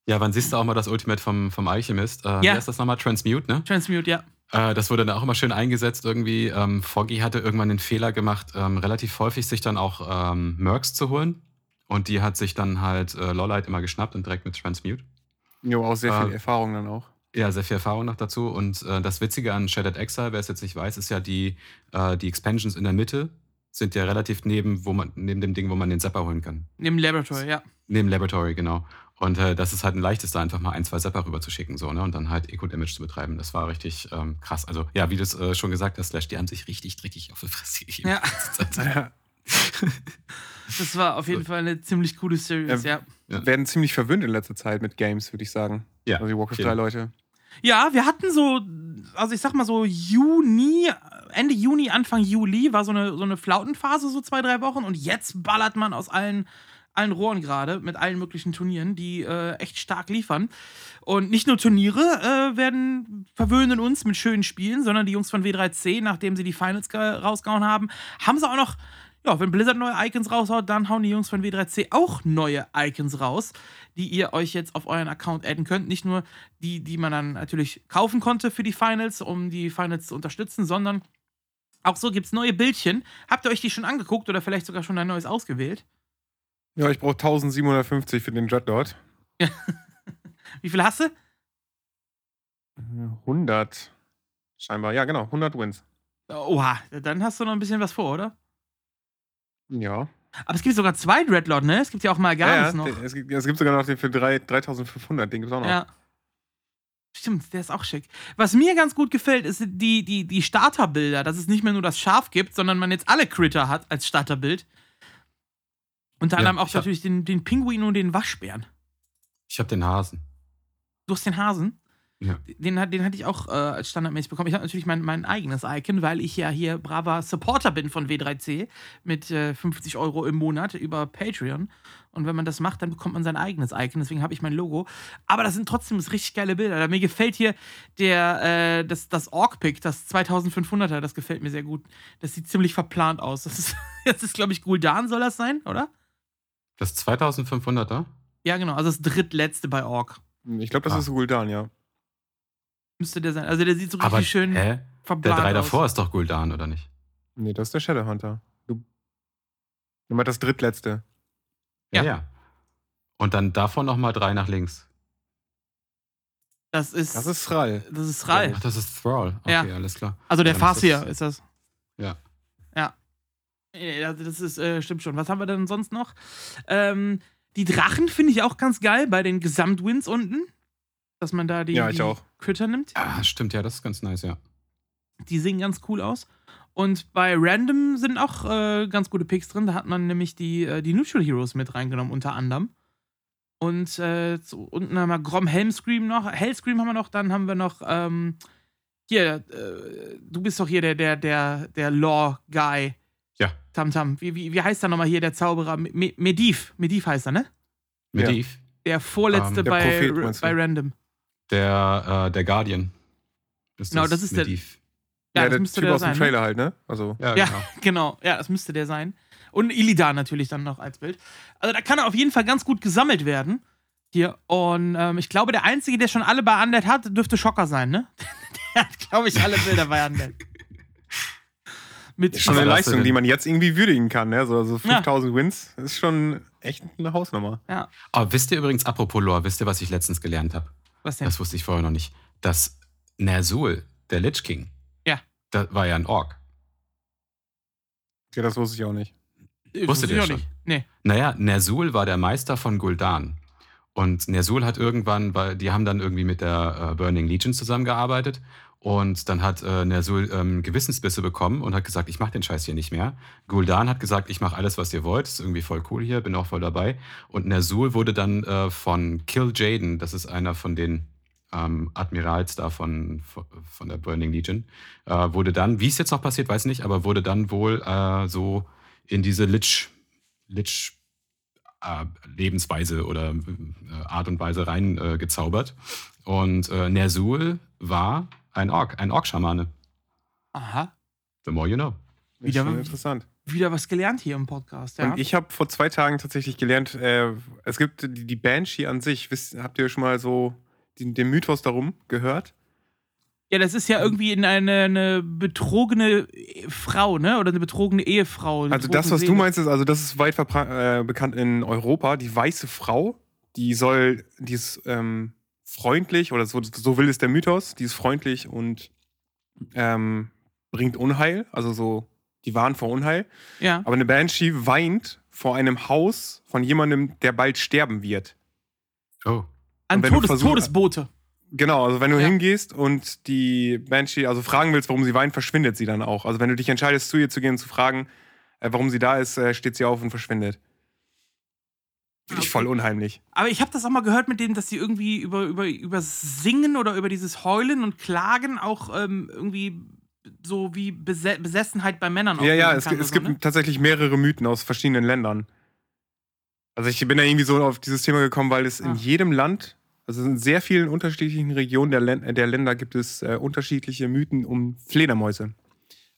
Ja, wann siehst du auch mal das Ultimate vom, vom Alchemist? Äh, Ja. Wie heißt das nochmal? Transmute, ne? Transmute, ja. Äh, das wurde dann auch immer schön eingesetzt irgendwie. Ähm, Foggy hatte irgendwann den Fehler gemacht, ähm, relativ häufig sich dann auch ähm, Mercs zu holen. Und die hat sich dann halt äh, Lolite immer geschnappt und direkt mit Transmute. Jo, auch sehr viel Erfahrung dann auch. Ja, sehr viel Erfahrung noch dazu. Und äh, das Witzige an Shattered Exile, wer es jetzt nicht weiß, ist ja die, äh, die Expansions in der Mitte sind ja relativ neben, wo man, neben dem Ding, wo man den Zapper holen kann. Neben Laboratory, ja. Neben Laboratory, genau. Und äh, das ist halt ein leichtes, da einfach mal ein, zwei Zapper rüber zu schicken, so, ne? Und dann halt Eco-Damage zu betreiben. Das war richtig ähm, krass. Also, ja, wie du es äh, schon gesagt hast, Slash, die haben sich richtig dreckig auf die Fresse gegeben. Ja. Das war auf jeden Fall eine ziemlich coole Series, ja. Ja. Werden ziemlich verwöhnt in letzter Zeit mit Games, würde ich sagen. Ja, Also die Warcraft viel. 3 Leute. Ja, wir hatten so, also ich sag mal so Juni, Ende Juni, Anfang Juli war so eine, so eine Flautenphase, so zwei, drei Wochen. Und jetzt ballert man aus allen, allen Rohren gerade mit allen möglichen Turnieren, die äh, echt stark liefern. Und nicht nur Turniere äh, werden verwöhnen uns mit schönen Spielen, sondern die Jungs von W3C, nachdem sie die Finals ge- rausgehauen haben, haben sie auch noch ja, wenn Blizzard neue Icons raushaut, dann hauen die Jungs von W3C auch neue Icons raus, die ihr euch jetzt auf euren Account adden könnt. Nicht nur die, die man dann natürlich kaufen konnte für die Finals, um die Finals zu unterstützen, sondern auch so gibt es neue Bildchen. Habt ihr euch die schon angeguckt oder vielleicht sogar schon ein neues ausgewählt? Ja, ich brauche 1750 für den Dreadlord. Wie viel hast du? Äh, 100. Scheinbar, ja, genau, 100 Wins. Oha, dann hast du noch ein bisschen was vor, oder? Ja. Aber es gibt sogar zwei Dreadlord, ne? Es gibt ja auch mal gar ja noch. es, gibt, es gibt sogar noch den für 3, 3500, den gibt es auch noch. Ja. Stimmt, der ist auch schick. Was mir ganz gut gefällt, ist die, die, die Starterbilder, dass es nicht mehr nur das Schaf gibt, sondern man jetzt alle Critter hat als Starterbild. Unter Ja, anderem auch ich hab- natürlich den, den Pinguin und den Waschbären. Ich habe den Hasen. Du hast den Hasen. Ja. Den, den hatte ich auch äh, als standardmäßig bekommen. Ich habe natürlich mein, mein eigenes Icon, weil ich ja hier braver Supporter bin von W3C mit äh, 50 Euro im Monat über Patreon. Und wenn man das macht, dann bekommt man sein eigenes Icon. Deswegen habe ich mein Logo. Aber das sind trotzdem richtig geile Bilder. Mir gefällt hier der, äh, das, das Orc-Pick, das 2500er, das gefällt mir sehr gut. Das sieht ziemlich verplant aus. Das ist, das ist glaube ich, Guldan soll das sein, oder? Das 2500er? Ja, genau. Also das drittletzte bei Orc. Ich glaube, das Ah. ist Guldan, ja. Müsste der sein. Also der sieht so richtig Aber schön hä? Der drei aus. davor ist doch Guldan, oder nicht? Nee, das ist der Shadowhunter. Du. Meinst das drittletzte. Ja. ja. Und dann davon nochmal drei nach links. Das ist, Das ist Thrall. das ist Ral. Ach, das ist Thrall. Okay, Ja. alles klar. Also der Fass ist ist das. Ja. Ja. Ja, das ist, äh, stimmt schon. Was haben wir denn sonst noch? Ähm, die Drachen finde ich auch ganz geil bei den Gesamtwins unten. Dass man da die, Ja, ich die auch. Critter nimmt. Ah, stimmt, ja, das ist ganz nice, ja. Die sehen ganz cool aus. Und bei Random sind auch äh, ganz gute Picks drin. Da hat man nämlich die, äh, die Neutral Heroes mit reingenommen, unter anderem. Und äh, so, unten haben wir Grom Helmscream noch. Hellscream haben wir noch. Dann haben wir noch ähm, hier, äh, du bist doch hier der, der, der, der Law-Guy. Ja. Tamtam. Wie, wie, wie heißt er nochmal hier, der Zauberer? Me Mediv. Mediv heißt er, ne? Mediv, Der vorletzte Ähm, der bei, Prophet, bei Random. der, äh, der Guardian. Ist Genau, das ist der- Mediv. Ja, das der müsste Typ der aus dem sein. Ne? Trailer halt, ne? Also. Ja, Ja. genau. Genau, ja, das müsste der sein. Und Illidan natürlich dann noch als Bild. Also da kann er auf jeden Fall ganz gut gesammelt werden. Hier. Und ähm, ich glaube, der Einzige, der schon alle bei Undead hat, dürfte Schocker sein, ne? der hat, glaube ich, alle Bilder bei Undead. Mit Ist schon eine Leistung, die man jetzt irgendwie würdigen kann, ne? So, also 5000 Wins ist schon echt eine Hausnummer. ja, Aber wisst ihr übrigens, apropos Lore, wisst ihr, was ich letztens gelernt habe? was denn? Das wusste ich vorher noch nicht. Dass Ner'zhul, der Lich King, Ja. das war ja ein Ork. Ja, das wusste ich auch nicht. Äh, wusstet wusste ihr schon? nicht. Nee. Naja, Ner'zhul war der Meister von Gul'dan. Und Ner'zhul hat irgendwann, weil die haben dann irgendwie mit der äh, Burning Legion zusammengearbeitet. Und dann hat äh, Ner'zhul ähm, Gewissensbisse bekommen und hat gesagt, ich mache den Scheiß hier nicht mehr. Gul'dan hat gesagt, ich mache alles, was ihr wollt. Ist irgendwie voll cool hier, bin auch voll dabei. Und Ner'zhul wurde dann äh, von Kill Jaden, das ist einer von den ähm, Admirals da von, von der Burning Legion, äh, wurde dann, wie es jetzt noch passiert, weiß nicht, aber wurde dann wohl äh, so in diese Lich, Lich äh, Lebensweise oder äh, Art und Weise rein äh. Und äh, Ner'zhul war ein Ork, ein Ork-Schamane. Aha. The more you know. Wieder- interessant. Wieder was gelernt hier im Podcast, ja. Und ich habe vor zwei Tagen tatsächlich gelernt, äh, es gibt die, die Banshee an sich. Wisst, habt ihr schon mal so den, den Mythos darum gehört? ja, das ist ja irgendwie in eine, eine betrogene Frau, ne? Oder eine betrogene Ehefrau. eine Also das, was du Seele. meinst, ist, also das ist weit äh, bekannt in Europa. Die weiße Frau, die soll, die ist ähm, freundlich, oder so, so will es der Mythos, die ist freundlich und ähm, bringt Unheil, also so, die warnen vor Unheil. Ja. Aber eine Banshee weint vor einem Haus von jemandem, der bald sterben wird. Oh. An du Todes versuch- Todesboote. Genau, also wenn du Ja. hingehst und die Banshee, also fragen willst, warum sie weint, verschwindet sie dann auch. Also wenn du dich entscheidest, zu ihr zu gehen und zu fragen, äh, warum sie da ist, äh, steht sie auf und verschwindet. Finde ich Okay. voll unheimlich. Aber ich habe das auch mal gehört mit dem, dass sie irgendwie über, über, über Singen oder über dieses Heulen und Klagen auch ähm, irgendwie so wie Bese Besessenheit bei Männern Ja, ja, es, es oder gibt so, ne? tatsächlich mehrere Mythen aus verschiedenen Ländern. Also ich bin da irgendwie so auf dieses Thema gekommen, weil es Ah. in jedem Land, also in sehr vielen unterschiedlichen Regionen der, Län- der Länder gibt es äh, unterschiedliche Mythen um Fledermäuse.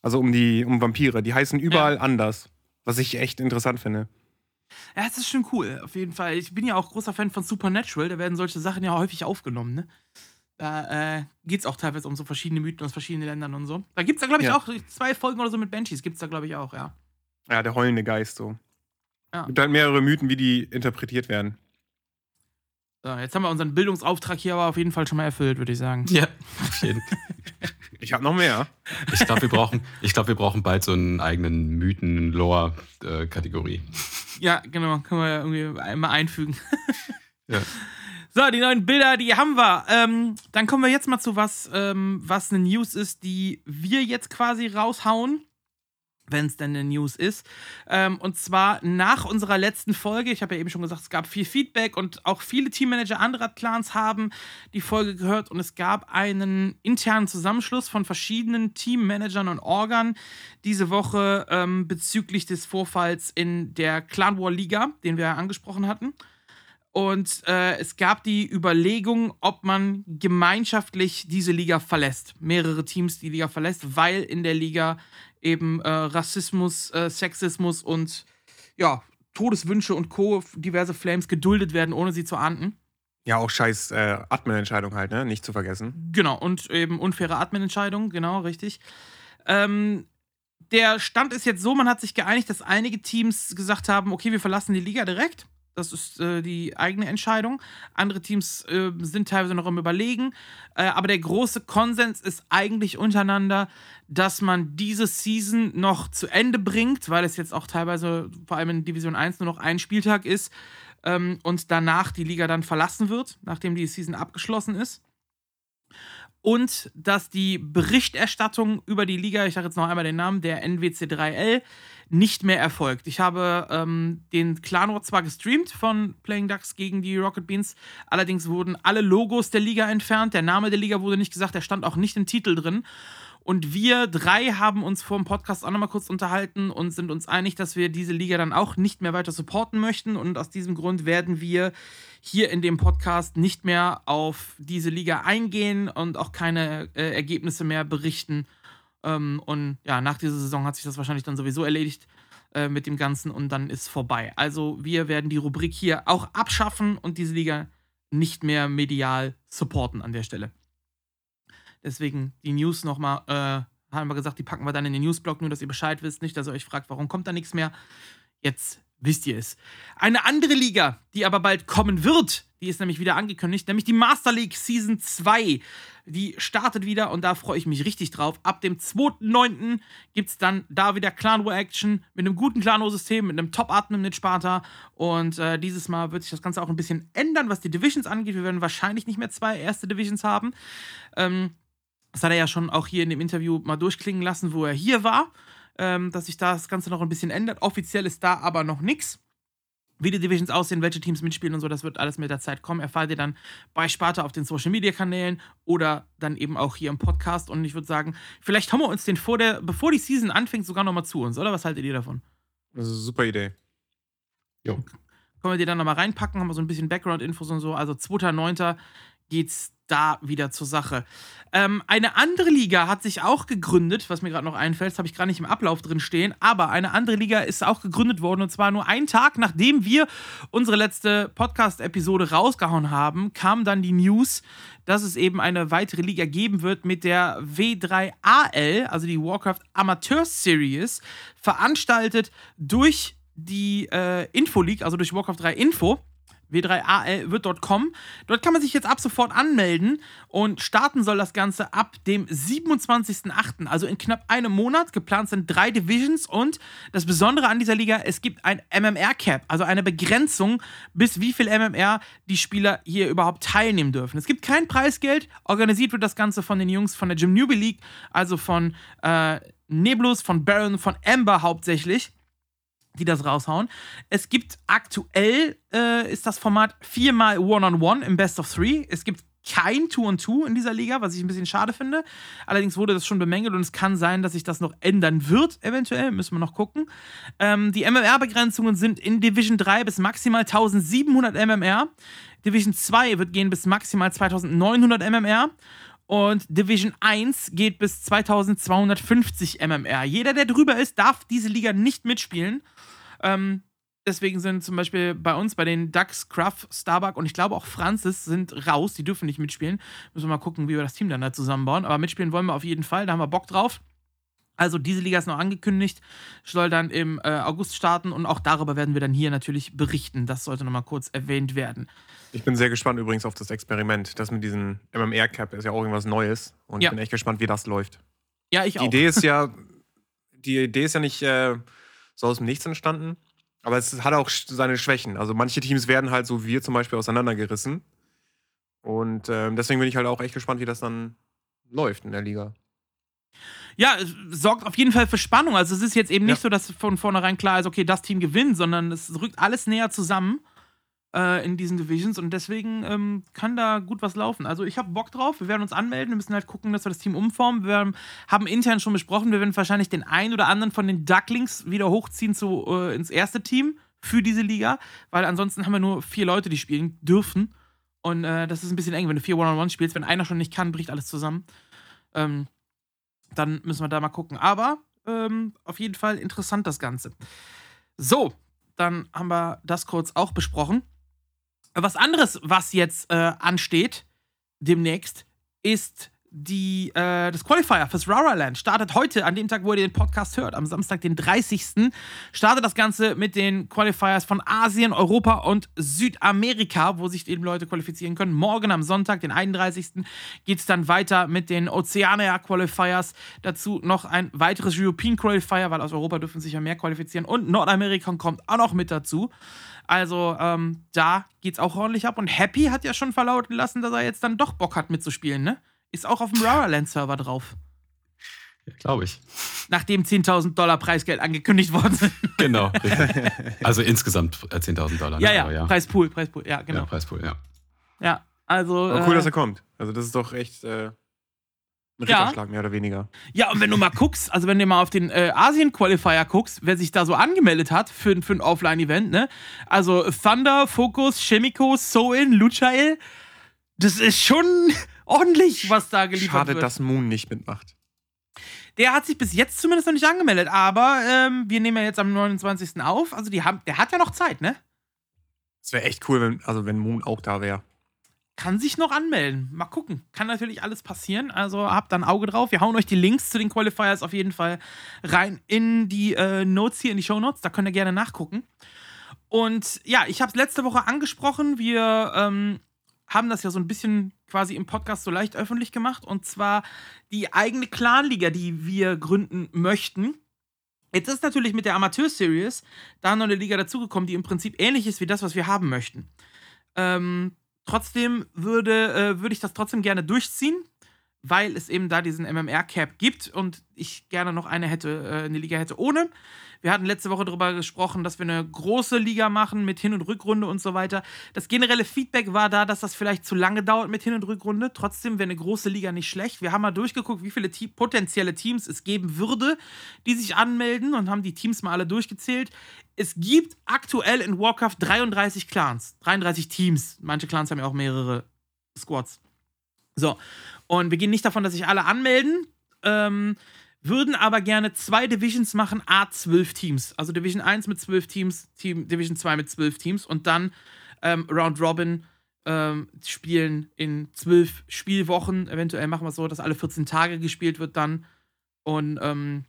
Also um die um Vampire. Die heißen überall anders. Was ich echt interessant finde. Ja, das ist schon cool, auf jeden Fall. Ich bin ja auch großer Fan von Supernatural, da werden solche Sachen ja häufig aufgenommen, ne? Da äh, geht es auch teilweise um so verschiedene Mythen aus verschiedenen Ländern und so. Da gibt es da, glaube ich, Ja. auch zwei Folgen oder so mit Banshees, gibt es da, glaube ich, auch, ja. Ja, der heulende Geist so. Ja. Es gibt halt mehrere Mythen, wie die interpretiert werden. So, jetzt haben wir unseren Bildungsauftrag hier aber auf jeden Fall schon mal erfüllt, würde ich sagen. Ja, auf jeden Ich habe noch mehr. Ich glaube, wir, brauchen, ich glaub, wir brauchen bald so einen eigenen Mythen-Lore-Kategorie. Ja, genau, können wir ja irgendwie einmal einfügen. Ja. So, die neuen Bilder, die haben wir. Ähm, dann kommen wir jetzt mal zu was, ähm, was eine News ist, die wir jetzt quasi raushauen. Wenn es denn eine News ist. Ähm, und zwar nach unserer letzten Folge. Ich habe ja eben schon gesagt, es gab viel Feedback und auch viele Teammanager anderer Clans haben die Folge gehört und es gab einen internen Zusammenschluss von verschiedenen Teammanagern und Organ diese Woche ähm, bezüglich des Vorfalls in der Clan War Liga, den wir ja angesprochen hatten. Und äh, es gab die Überlegung, ob man gemeinschaftlich diese Liga verlässt. Mehrere Teams die Liga verlässt, weil in der Liga eben äh, Rassismus, äh, Sexismus und ja, Todeswünsche und Co. diverse Flames geduldet werden, ohne sie zu ahnden. Ja, auch scheiß äh, Admin-Entscheidung halt, ne? Nicht zu vergessen. Genau, und eben unfaire Admin-Entscheidungen, genau, richtig. Ähm, der Stand ist jetzt so, man hat sich geeinigt, dass einige Teams gesagt haben, okay, wir verlassen die Liga direkt. Das ist äh, die eigene Entscheidung. Andere Teams äh, sind teilweise noch im Überlegen. Äh, aber der große Konsens ist eigentlich untereinander, dass man diese Season noch zu Ende bringt, weil es jetzt auch teilweise, vor allem in Division 1, nur noch ein Spieltag ist. Ähm, und danach die Liga dann verlassen wird, nachdem die Season abgeschlossen ist und dass die Berichterstattung über die Liga, ich sage jetzt noch einmal den Namen, der NWC3L, nicht mehr erfolgt. Ich habe ähm, den Clanor zwar gestreamt von Playing Ducks gegen die Rocket Beans, allerdings wurden alle Logos der Liga entfernt, der Name der Liga wurde nicht gesagt, der stand auch nicht im Titel drin. Und wir drei haben uns vor dem Podcast auch nochmal kurz unterhalten und sind uns einig, dass wir diese Liga dann auch nicht mehr weiter supporten möchten. Und aus diesem Grund werden wir hier in dem Podcast nicht mehr auf diese Liga eingehen und auch keine äh, Ergebnisse mehr berichten. Ähm, und ja, nach dieser Saison hat sich das wahrscheinlich dann sowieso erledigt äh, mit dem Ganzen und dann ist vorbei. Also wir werden die Rubrik hier auch abschaffen und diese Liga nicht mehr medial supporten an der Stelle. Deswegen die News nochmal, äh, haben wir gesagt, die packen wir dann in den Newsblog, nur dass ihr Bescheid wisst, nicht, dass ihr euch fragt, warum kommt da nichts mehr. Jetzt wisst ihr es. Eine andere Liga, die aber bald kommen wird, die ist nämlich wieder angekündigt, nämlich die Master League Season 2. Die startet wieder und da freue ich mich richtig drauf. Ab dem 2.9. gibt es dann da wieder Clan War Action mit einem guten Clan-System, mit einem Top-Admin mit Sparta. Und äh, dieses Mal wird sich das Ganze auch ein bisschen ändern, was die Divisions angeht. Wir werden wahrscheinlich nicht mehr zwei erste Divisions haben. Ähm, das hat er ja schon auch hier in dem Interview mal durchklingen lassen, wo er hier war, ähm, dass sich das Ganze noch ein bisschen ändert. Offiziell ist da aber noch nichts. Wie die Divisions aussehen, welche Teams mitspielen und so, das wird alles mit der Zeit kommen. Erfahrt ihr dann bei Sparta auf den Social Media Kanälen oder dann eben auch hier im Podcast. Und ich würde sagen, vielleicht haben wir uns den vor der, bevor die Season anfängt, sogar nochmal zu uns, oder? Was haltet ihr davon? Das ist eine super Idee. Jo. Können wir die dann nochmal reinpacken, haben wir so ein bisschen Background-Infos und so. Also 2.9. geht's da wieder zur Sache. Ähm, eine andere Liga hat sich auch gegründet, was mir gerade noch einfällt, das habe ich gerade nicht im Ablauf drin stehen, aber eine andere Liga ist auch gegründet worden und zwar nur einen Tag nachdem wir unsere letzte Podcast-Episode rausgehauen haben, kam dann die News, dass es eben eine weitere Liga geben wird mit der W3AL, also die Warcraft Amateur Series, veranstaltet durch die äh, Info League, also durch Warcraft 3 Info w3al wird dort kommen. Dort kann man sich jetzt ab sofort anmelden und starten soll das Ganze ab dem 27.08., also in knapp einem Monat. Geplant sind drei Divisions und das Besondere an dieser Liga, es gibt ein MMR-Cap, also eine Begrenzung, bis wie viel MMR die Spieler hier überhaupt teilnehmen dürfen. Es gibt kein Preisgeld, organisiert wird das Ganze von den Jungs von der Jim Newbie League, also von äh, Neblus, von Baron, von Amber hauptsächlich die das raushauen. Es gibt aktuell, äh, ist das Format viermal One-on-One im Best of Three. Es gibt kein Two-on-Two in dieser Liga, was ich ein bisschen schade finde. Allerdings wurde das schon bemängelt und es kann sein, dass sich das noch ändern wird, eventuell. Müssen wir noch gucken. Ähm, die MMR-Begrenzungen sind in Division 3 bis maximal 1700 MMR. Division 2 wird gehen bis maximal 2900 MMR. Und Division 1 geht bis 2250 MMR. Jeder, der drüber ist, darf diese Liga nicht mitspielen. Ähm, deswegen sind zum Beispiel bei uns, bei den Ducks, Cruff, Starbuck und ich glaube auch Francis sind raus. Die dürfen nicht mitspielen. Müssen wir mal gucken, wie wir das Team dann da zusammenbauen. Aber mitspielen wollen wir auf jeden Fall. Da haben wir Bock drauf. Also diese Liga ist noch angekündigt, soll dann im äh, August starten und auch darüber werden wir dann hier natürlich berichten. Das sollte nochmal kurz erwähnt werden. Ich bin sehr gespannt übrigens auf das Experiment. Das mit diesem MMR-Cap ist ja auch irgendwas Neues und Ja. ich bin echt gespannt, wie das läuft. Ja, ich Die auch. Idee ist ja, die Idee ist ja nicht äh, so aus dem Nichts entstanden, aber es hat auch seine Schwächen. Also manche Teams werden halt so wie wir zum Beispiel auseinandergerissen. Und ähm, deswegen bin ich halt auch echt gespannt, wie das dann läuft in der Liga. Ja, es sorgt auf jeden Fall für Spannung. Also es ist jetzt eben nicht Ja. so, dass von vornherein klar ist, okay, das Team gewinnt, sondern es rückt alles näher zusammen äh, in diesen Divisions und deswegen ähm, kann da gut was laufen. Also ich habe Bock drauf, wir werden uns anmelden, wir müssen halt gucken, dass wir das Team umformen. Wir haben- intern schon besprochen, wir werden wahrscheinlich den einen oder anderen von den Ducklings wieder hochziehen zu, äh, ins erste Team für diese Liga, weil ansonsten haben wir nur vier Leute, die spielen dürfen. Und äh, das ist ein bisschen eng, wenn du vier One-on-One spielst. Wenn einer schon nicht kann, bricht alles zusammen. Ähm, dann müssen wir da mal gucken. Aber ähm, auf jeden Fall interessant das Ganze. So, dann haben wir das kurz auch besprochen. Was anderes, was jetzt äh, ansteht, demnächst, ist die, äh, das Qualifier fürs Rara-Land. Startet heute, an dem Tag, wo ihr den Podcast hört, am Samstag, den 30. Startet das Ganze mit den Qualifiers von Asien, Europa und Südamerika, wo sich eben Leute qualifizieren können. Morgen am Sonntag, den 31. geht es dann weiter mit den Oceania Qualifiers. Dazu noch ein weiteres European Qualifier, weil aus Europa dürfen sich ja mehr qualifizieren. Und Nordamerika kommt auch noch mit dazu. Also ähm, da geht's auch ordentlich ab. Und Happy hat ja schon verlauten lassen, dass er jetzt dann doch Bock hat mitzuspielen, ne? Ist auch auf dem Rara-Land-Server drauf. Ja, Glaube ich. Nachdem 10.000 Dollar Preisgeld angekündigt worden sind. Genau. also insgesamt äh, 10.000 Dollar. ne? ja, ja, ja. Preispool, Preispool, ja, Ja, genau. Preispool, ja. Ja, also. Aber cool, äh, dass er kommt. Also das ist doch echt äh, ein Ja. Ritterschlag, mehr oder weniger. Ja, und wenn du mal guckst, also wenn du mal auf den äh, Asien-Qualifier guckst, wer sich da so angemeldet hat für, für ein Offline-Event, ne? Also Thunder, Focus, Chemico, Soin, Luchael, das ist schon ordentlich, was da geliefert Schade, wird. dass Moon nicht mitmacht. Der hat sich bis jetzt zumindest noch nicht angemeldet, aber ähm, wir nehmen ja jetzt am 29. auf. Also die haben, der hat ja noch Zeit, ne? Es wäre echt cool, wenn, also wenn Moon auch da wäre. Kann sich noch anmelden. Mal gucken. Kann natürlich alles passieren. Also habt da ein Auge drauf. Wir hauen euch die Links zu den Qualifiers auf jeden Fall rein in die äh, Notes hier, in die Show Notes. Da könnt ihr gerne nachgucken. Und ja, ich habe es letzte Woche angesprochen. Wir ähm, haben das ja so ein bisschen quasi im Podcast so leicht öffentlich gemacht. Und zwar die eigene Clanliga, die wir gründen möchten. Jetzt ist natürlich mit der Amateur-Series da noch eine Liga dazugekommen, die im Prinzip ähnlich ist wie das, was wir haben möchten. Ähm, trotzdem würde, äh, würde ich das trotzdem gerne durchziehen, weil es eben da diesen MMR-Cap gibt und ich gerne noch eine hätte, äh, eine Liga hätte ohne. Wir hatten letzte Woche darüber gesprochen, dass wir eine große Liga machen mit Hin- und Rückrunde und so weiter. Das generelle Feedback war da, dass das vielleicht zu lange dauert mit Hin- und Rückrunde. Trotzdem wäre eine große Liga nicht schlecht. Wir haben mal durchgeguckt, wie viele Te potenzielle Teams es geben würde, die sich anmelden und haben die Teams mal alle durchgezählt. Es gibt aktuell in Warcraft 33 Clans, 33 Teams. Manche Clans haben ja auch mehrere Squads. So, und wir gehen nicht davon, dass sich alle anmelden. Ähm, würden aber gerne zwei Divisions machen, A12 Teams. Also Division 1 mit 12 Teams, Team, Division 2 mit 12 Teams und dann ähm, Round Robin ähm, spielen in 12 Spielwochen. Eventuell machen wir es so, dass alle 14 Tage gespielt wird dann. Und ähm,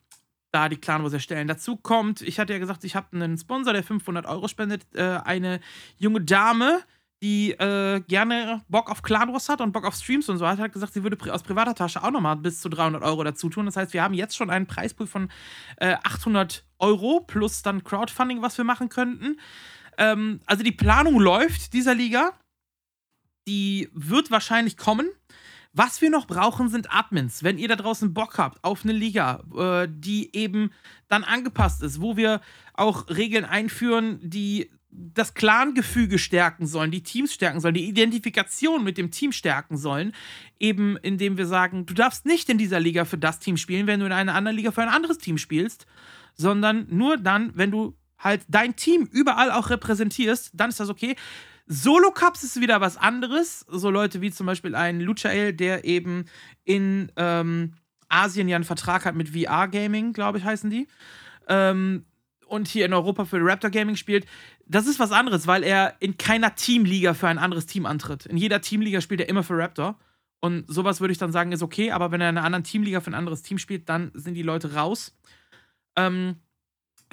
da die Clan-Wars erstellen. Dazu kommt, ich hatte ja gesagt, ich habe einen Sponsor, der 500 Euro spendet. Äh, eine junge Dame, die äh, gerne Bock auf Clan Wars hat und Bock auf Streams und so hat, hat gesagt, sie würde aus privater Tasche auch nochmal bis zu 300 Euro dazu tun. Das heißt, wir haben jetzt schon einen Preispool von äh, 800 Euro plus dann Crowdfunding, was wir machen könnten. Ähm, also die Planung läuft dieser Liga. Die wird wahrscheinlich kommen. Was wir noch brauchen, sind Admins. Wenn ihr da draußen Bock habt auf eine Liga, äh, die eben dann angepasst ist, wo wir auch Regeln einführen, die das Clan-Gefüge stärken sollen, die Teams stärken sollen, die Identifikation mit dem Team stärken sollen, eben indem wir sagen, du darfst nicht in dieser Liga für das Team spielen, wenn du in einer anderen Liga für ein anderes Team spielst, sondern nur dann, wenn du halt dein Team überall auch repräsentierst, dann ist das okay. Solo-Cups ist wieder was anderes. So Leute wie zum Beispiel ein Luchael, der eben in ähm, Asien ja einen Vertrag hat mit VR Gaming, glaube ich, heißen die. Ähm, und hier in Europa für Raptor Gaming spielt. Das ist was anderes, weil er in keiner Teamliga für ein anderes Team antritt. In jeder Teamliga spielt er immer für Raptor. Und sowas würde ich dann sagen, ist okay, aber wenn er in einer anderen Teamliga für ein anderes Team spielt, dann sind die Leute raus. Ähm,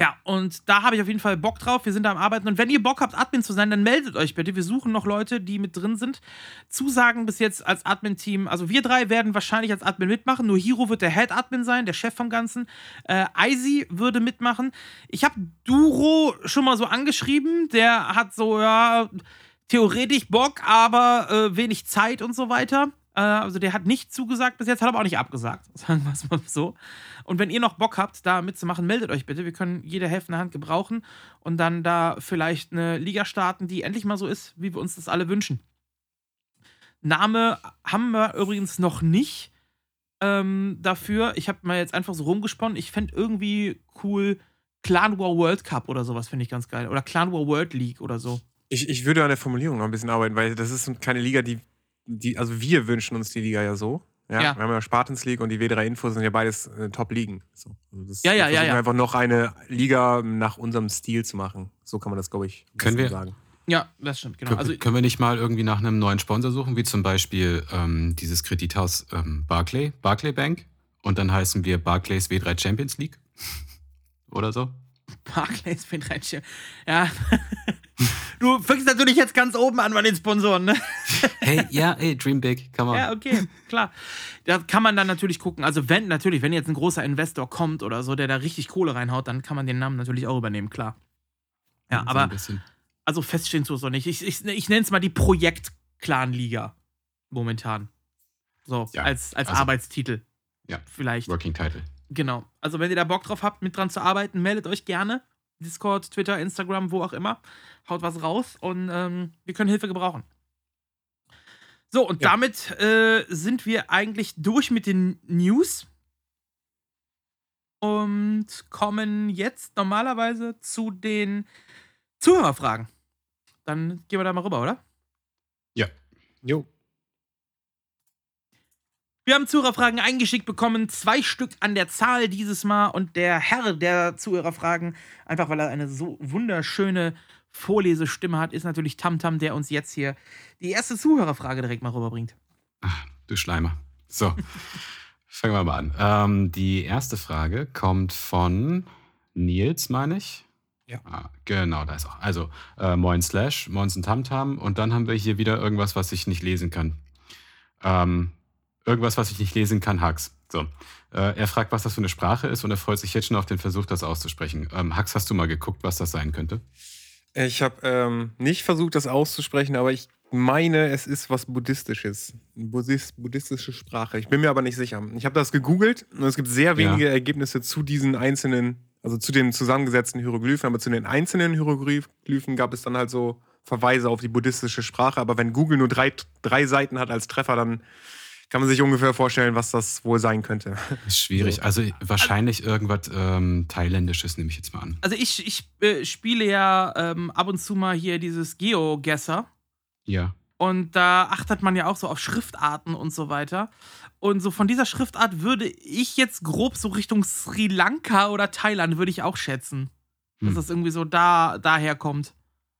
ja, und da habe ich auf jeden Fall Bock drauf. Wir sind da am Arbeiten. Und wenn ihr Bock habt, Admin zu sein, dann meldet euch bitte. Wir suchen noch Leute, die mit drin sind. Zusagen bis jetzt als Admin-Team. Also wir drei werden wahrscheinlich als Admin mitmachen. Nur Hiro wird der Head-Admin sein, der Chef vom Ganzen. Äh, Icy würde mitmachen. Ich habe Duro schon mal so angeschrieben. Der hat so, ja, theoretisch Bock, aber äh, wenig Zeit und so weiter. Äh, also der hat nicht zugesagt bis jetzt, hat aber auch nicht abgesagt, sagen wir es mal so. Und wenn ihr noch Bock habt, da mitzumachen, meldet euch bitte. Wir können jede Hälfte Hand gebrauchen und dann da vielleicht eine Liga starten, die endlich mal so ist, wie wir uns das alle wünschen. Name haben wir übrigens noch nicht ähm, dafür. Ich habe mal jetzt einfach so rumgesponnen. Ich fände irgendwie cool Clan War World Cup oder sowas, finde ich ganz geil. Oder Clan War World League oder so. Ich, ich würde an der Formulierung noch ein bisschen arbeiten, weil das ist keine Liga, die, die also wir wünschen uns die Liga ja so. Ja, Ja. Wir haben ja Spartans League und die W3 Info sind ja beides äh, Top-Ligen. So, also das, Ja, ja, wir ja, versuchen ja. einfach noch eine Liga nach unserem Stil zu machen. So kann man das, glaube ich, Können wir- sagen. Ja, das stimmt, genau. Können, Also, können wir nicht mal irgendwie nach einem neuen Sponsor suchen, wie zum Beispiel ähm, dieses Kredithaus ähm, Barclay, Barclay Bank? Und dann heißen wir Barclays W3 Champions League? Oder so? Barclays Pinreitchen. Ja. du fängst natürlich jetzt ganz oben an bei den Sponsoren, ne? Hey, ja, hey, Dream Big, come on. Ja, okay, klar. Da kann man dann natürlich gucken. Also, wenn natürlich, wenn jetzt ein großer Investor kommt oder so, der da richtig Kohle reinhaut, dann kann man den Namen natürlich auch übernehmen, klar. Ja, So aber ein bisschen. also feststehen tut es noch nicht. Ich, ich, ich nenne es mal die Projekt-Clan-Liga momentan. So, Ja, als, als also- Arbeitstitel. Ja. Vielleicht. Working Title. Genau. Also, wenn ihr da Bock drauf habt, mit dran zu arbeiten, meldet euch gerne. Discord, Twitter, Instagram, wo auch immer. Haut was raus und ähm, wir können Hilfe gebrauchen. So, und Ja. damit äh, sind wir eigentlich durch mit den News. Und kommen jetzt normalerweise zu den Zuhörerfragen. Dann gehen wir da mal rüber, oder? Jo. Wir haben Zuhörerfragen eingeschickt bekommen, zwei Stück an der Zahl dieses Mal. Und der Herr der Zuhörerfragen, einfach weil er eine so wunderschöne Vorlesestimme hat, ist natürlich Tamtam, der uns jetzt hier die erste Zuhörerfrage direkt mal rüberbringt. Du Schleimer. So, fangen wir mal an. Ähm, die erste Frage kommt von Nils, meine ich. Ja. Ah, genau, da ist auch. Also, äh, moin Slash, moinsen Tamtam. Und dann haben wir hier wieder irgendwas, was ich nicht lesen kann. Ähm, irgendwas, was ich nicht lesen kann, Hax. So. Äh, er fragt, was das für eine Sprache ist und er freut sich jetzt schon auf den Versuch, das auszusprechen. Ähm, Hax, hast du mal geguckt, was das sein könnte? Ich habe ähm, nicht versucht, das auszusprechen, aber ich meine, es ist was Buddhistisches. Eine Buddhist buddhistische Sprache. Ich bin mir aber nicht sicher. Ich habe das gegoogelt und es gibt sehr wenige Ergebnisse zu diesen einzelnen, also zu den zusammengesetzten Hieroglyphen, aber zu den einzelnen Hieroglyphen gab es dann halt so Verweise auf die buddhistische Sprache. Aber wenn Google nur drei, drei Seiten hat als Treffer, dann kann man sich ungefähr vorstellen, was das wohl sein könnte. Ist schwierig. Also wahrscheinlich irgendwas ähm, Thailändisches, nehme ich jetzt mal an. Also ich, ich äh, spiele ja ähm, ab und zu mal hier dieses GeoGuessr. Ja. Und da achtet man ja auch so auf Schriftarten und so weiter. Und so von dieser Schriftart würde ich jetzt grob so Richtung Sri Lanka oder Thailand würde ich auch schätzen. Dass Hm. das irgendwie so da, daher kommt.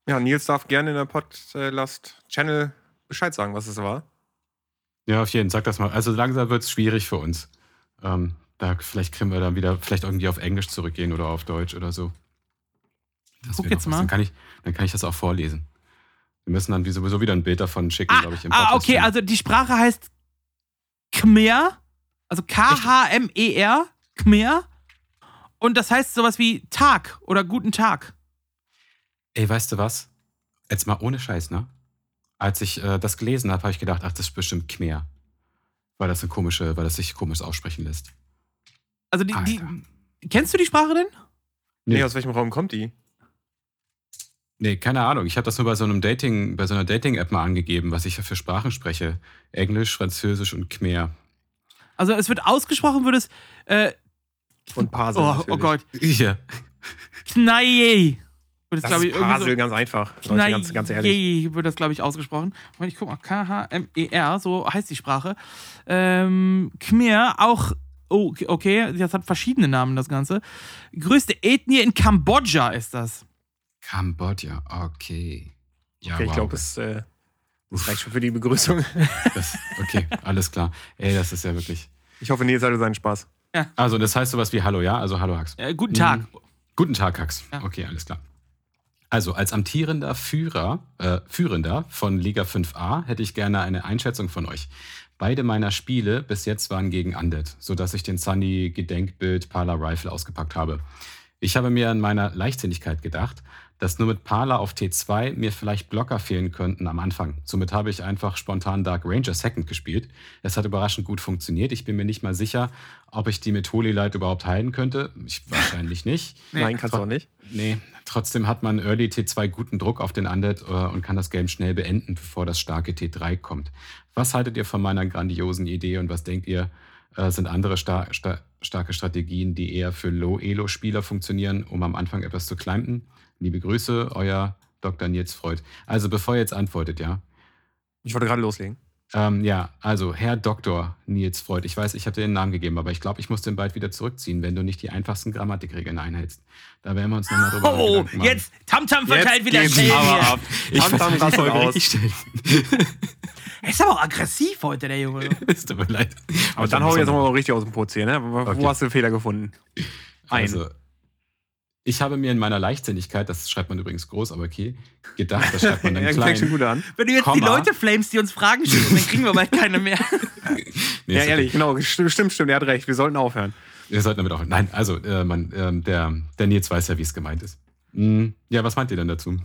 Ja, Nils darf gerne in der Podcast-Channel Bescheid sagen, was es war. Ja, auf jeden Fall, sag das mal. Also langsam wird es schwierig für uns. Ähm, da vielleicht können wir dann wieder vielleicht irgendwie auf Englisch zurückgehen oder auf Deutsch oder so. Das Guck jetzt mal. Dann kann, ich, dann kann ich das auch vorlesen. Wir müssen dann wie sowieso wieder ein Bild davon schicken, Ah, glaube ich, im ah, Podcast. okay, also die Sprache heißt Khmer. Also K-H-M-E-R. Khmer. Und das heißt sowas wie Tag oder guten Tag. Ey, weißt du was? Jetzt mal ohne Scheiß, ne? Als ich äh, das gelesen habe, habe ich gedacht, ach, das ist bestimmt Khmer. Weil das eine komische, weil das sich komisch aussprechen lässt. Also die, die kennst du die Sprache denn? Nee. Nee, aus welchem Raum kommt die? Nee, keine Ahnung. Ich habe das nur bei so einem Dating, bei so einer Dating-App mal angegeben, was ich für Sprachen spreche. Englisch, Französisch und Khmer. Also es wird ausgesprochen, würde es äh, Und Pasel. oh, oh Gott, Ja. Knaye. Wird Das glaub ist Pasel, ganz einfach. Leute, ganz, ganz ehrlich. Knaye wird das, glaube ich, ausgesprochen. Moment, ich guck mal, K-H-M-E-R, so heißt die Sprache. Ähm, Khmer, auch, oh, okay, das hat verschiedene Namen, das Ganze. Größte Ethnie in Kambodscha ist das. Kambodscha, okay. Ja, Okay, ich wow. glaube, das, äh, das reicht schon für die Begrüßung. das, okay, alles klar. Ey, das ist ja wirklich. Ich hoffe, Nils hatte seinen Spaß. Also, das heißt sowas wie Hallo, ja? Also, Hallo, Hax. Äh, guten Tag. Guten Tag, Hax. Ja. Okay, alles klar. Also, als amtierender Führer, äh, Führender von Liga 5a hätte ich gerne eine Einschätzung von euch. Beide meiner Spiele bis jetzt waren gegen Undead, sodass ich den Sunny Gedenkbild Parla Rifle ausgepackt habe. Ich habe mir in meiner Leichtsinnigkeit gedacht, dass nur mit Pala auf T2 mir vielleicht Blocker fehlen könnten am Anfang. Somit habe ich einfach spontan Dark Ranger Second gespielt. Es hat überraschend gut funktioniert. Ich bin mir nicht mal sicher, ob ich die mit Holy Light überhaupt heilen könnte. Ich, wahrscheinlich nicht. Nee. Nein, kannst du auch nicht. Nee, trotzdem hat man Early T2 guten Druck auf den Undead äh, und kann das Game schnell beenden, bevor das starke T3 kommt. Was haltet ihr von meiner grandiosen Idee und was denkt ihr, äh, sind andere star star starke Strategien, die eher für Low-Elo-Spieler funktionieren, um am Anfang etwas zu climben? Liebe Grüße, euer Dr. Nils Freud. Also bevor ihr jetzt antwortet, ja. Ich wollte gerade loslegen. Ähm, ja, also Herr Dr. Nils Freud. Ich weiß, ich habe dir den Namen gegeben, aber ich glaube, ich muss den bald wieder zurückziehen, wenn du nicht die einfachsten Grammatikregeln einhältst. Da werden wir uns nochmal drüber Oh, jetzt Tamtam verteilt wieder Stellen hier. Ich Tamtam rastet aus. Er ist aber auch aggressiv heute, der Junge. ist tut mir leid. Aber, aber dann hau ich jetzt mal richtig aus dem Putz hier, ne? Wo okay. hast du den Fehler gefunden? Ein. Also, ich habe mir in meiner Leichtsinnigkeit, das schreibt man übrigens groß, aber okay, gedacht, das schreibt man dann ja, klein. Schon gut an. Wenn du jetzt Komma. die Leute flamest, die uns Fragen stellen, dann kriegen wir bald keine mehr. nee, ja, ehrlich, okay. genau, stimmt, stimmt, er hat recht, wir sollten aufhören. Wir sollten damit aufhören. Nein, also, äh, man, äh, der, der Nils weiß ja, wie es gemeint ist. Hm, ja, was meint ihr denn dazu?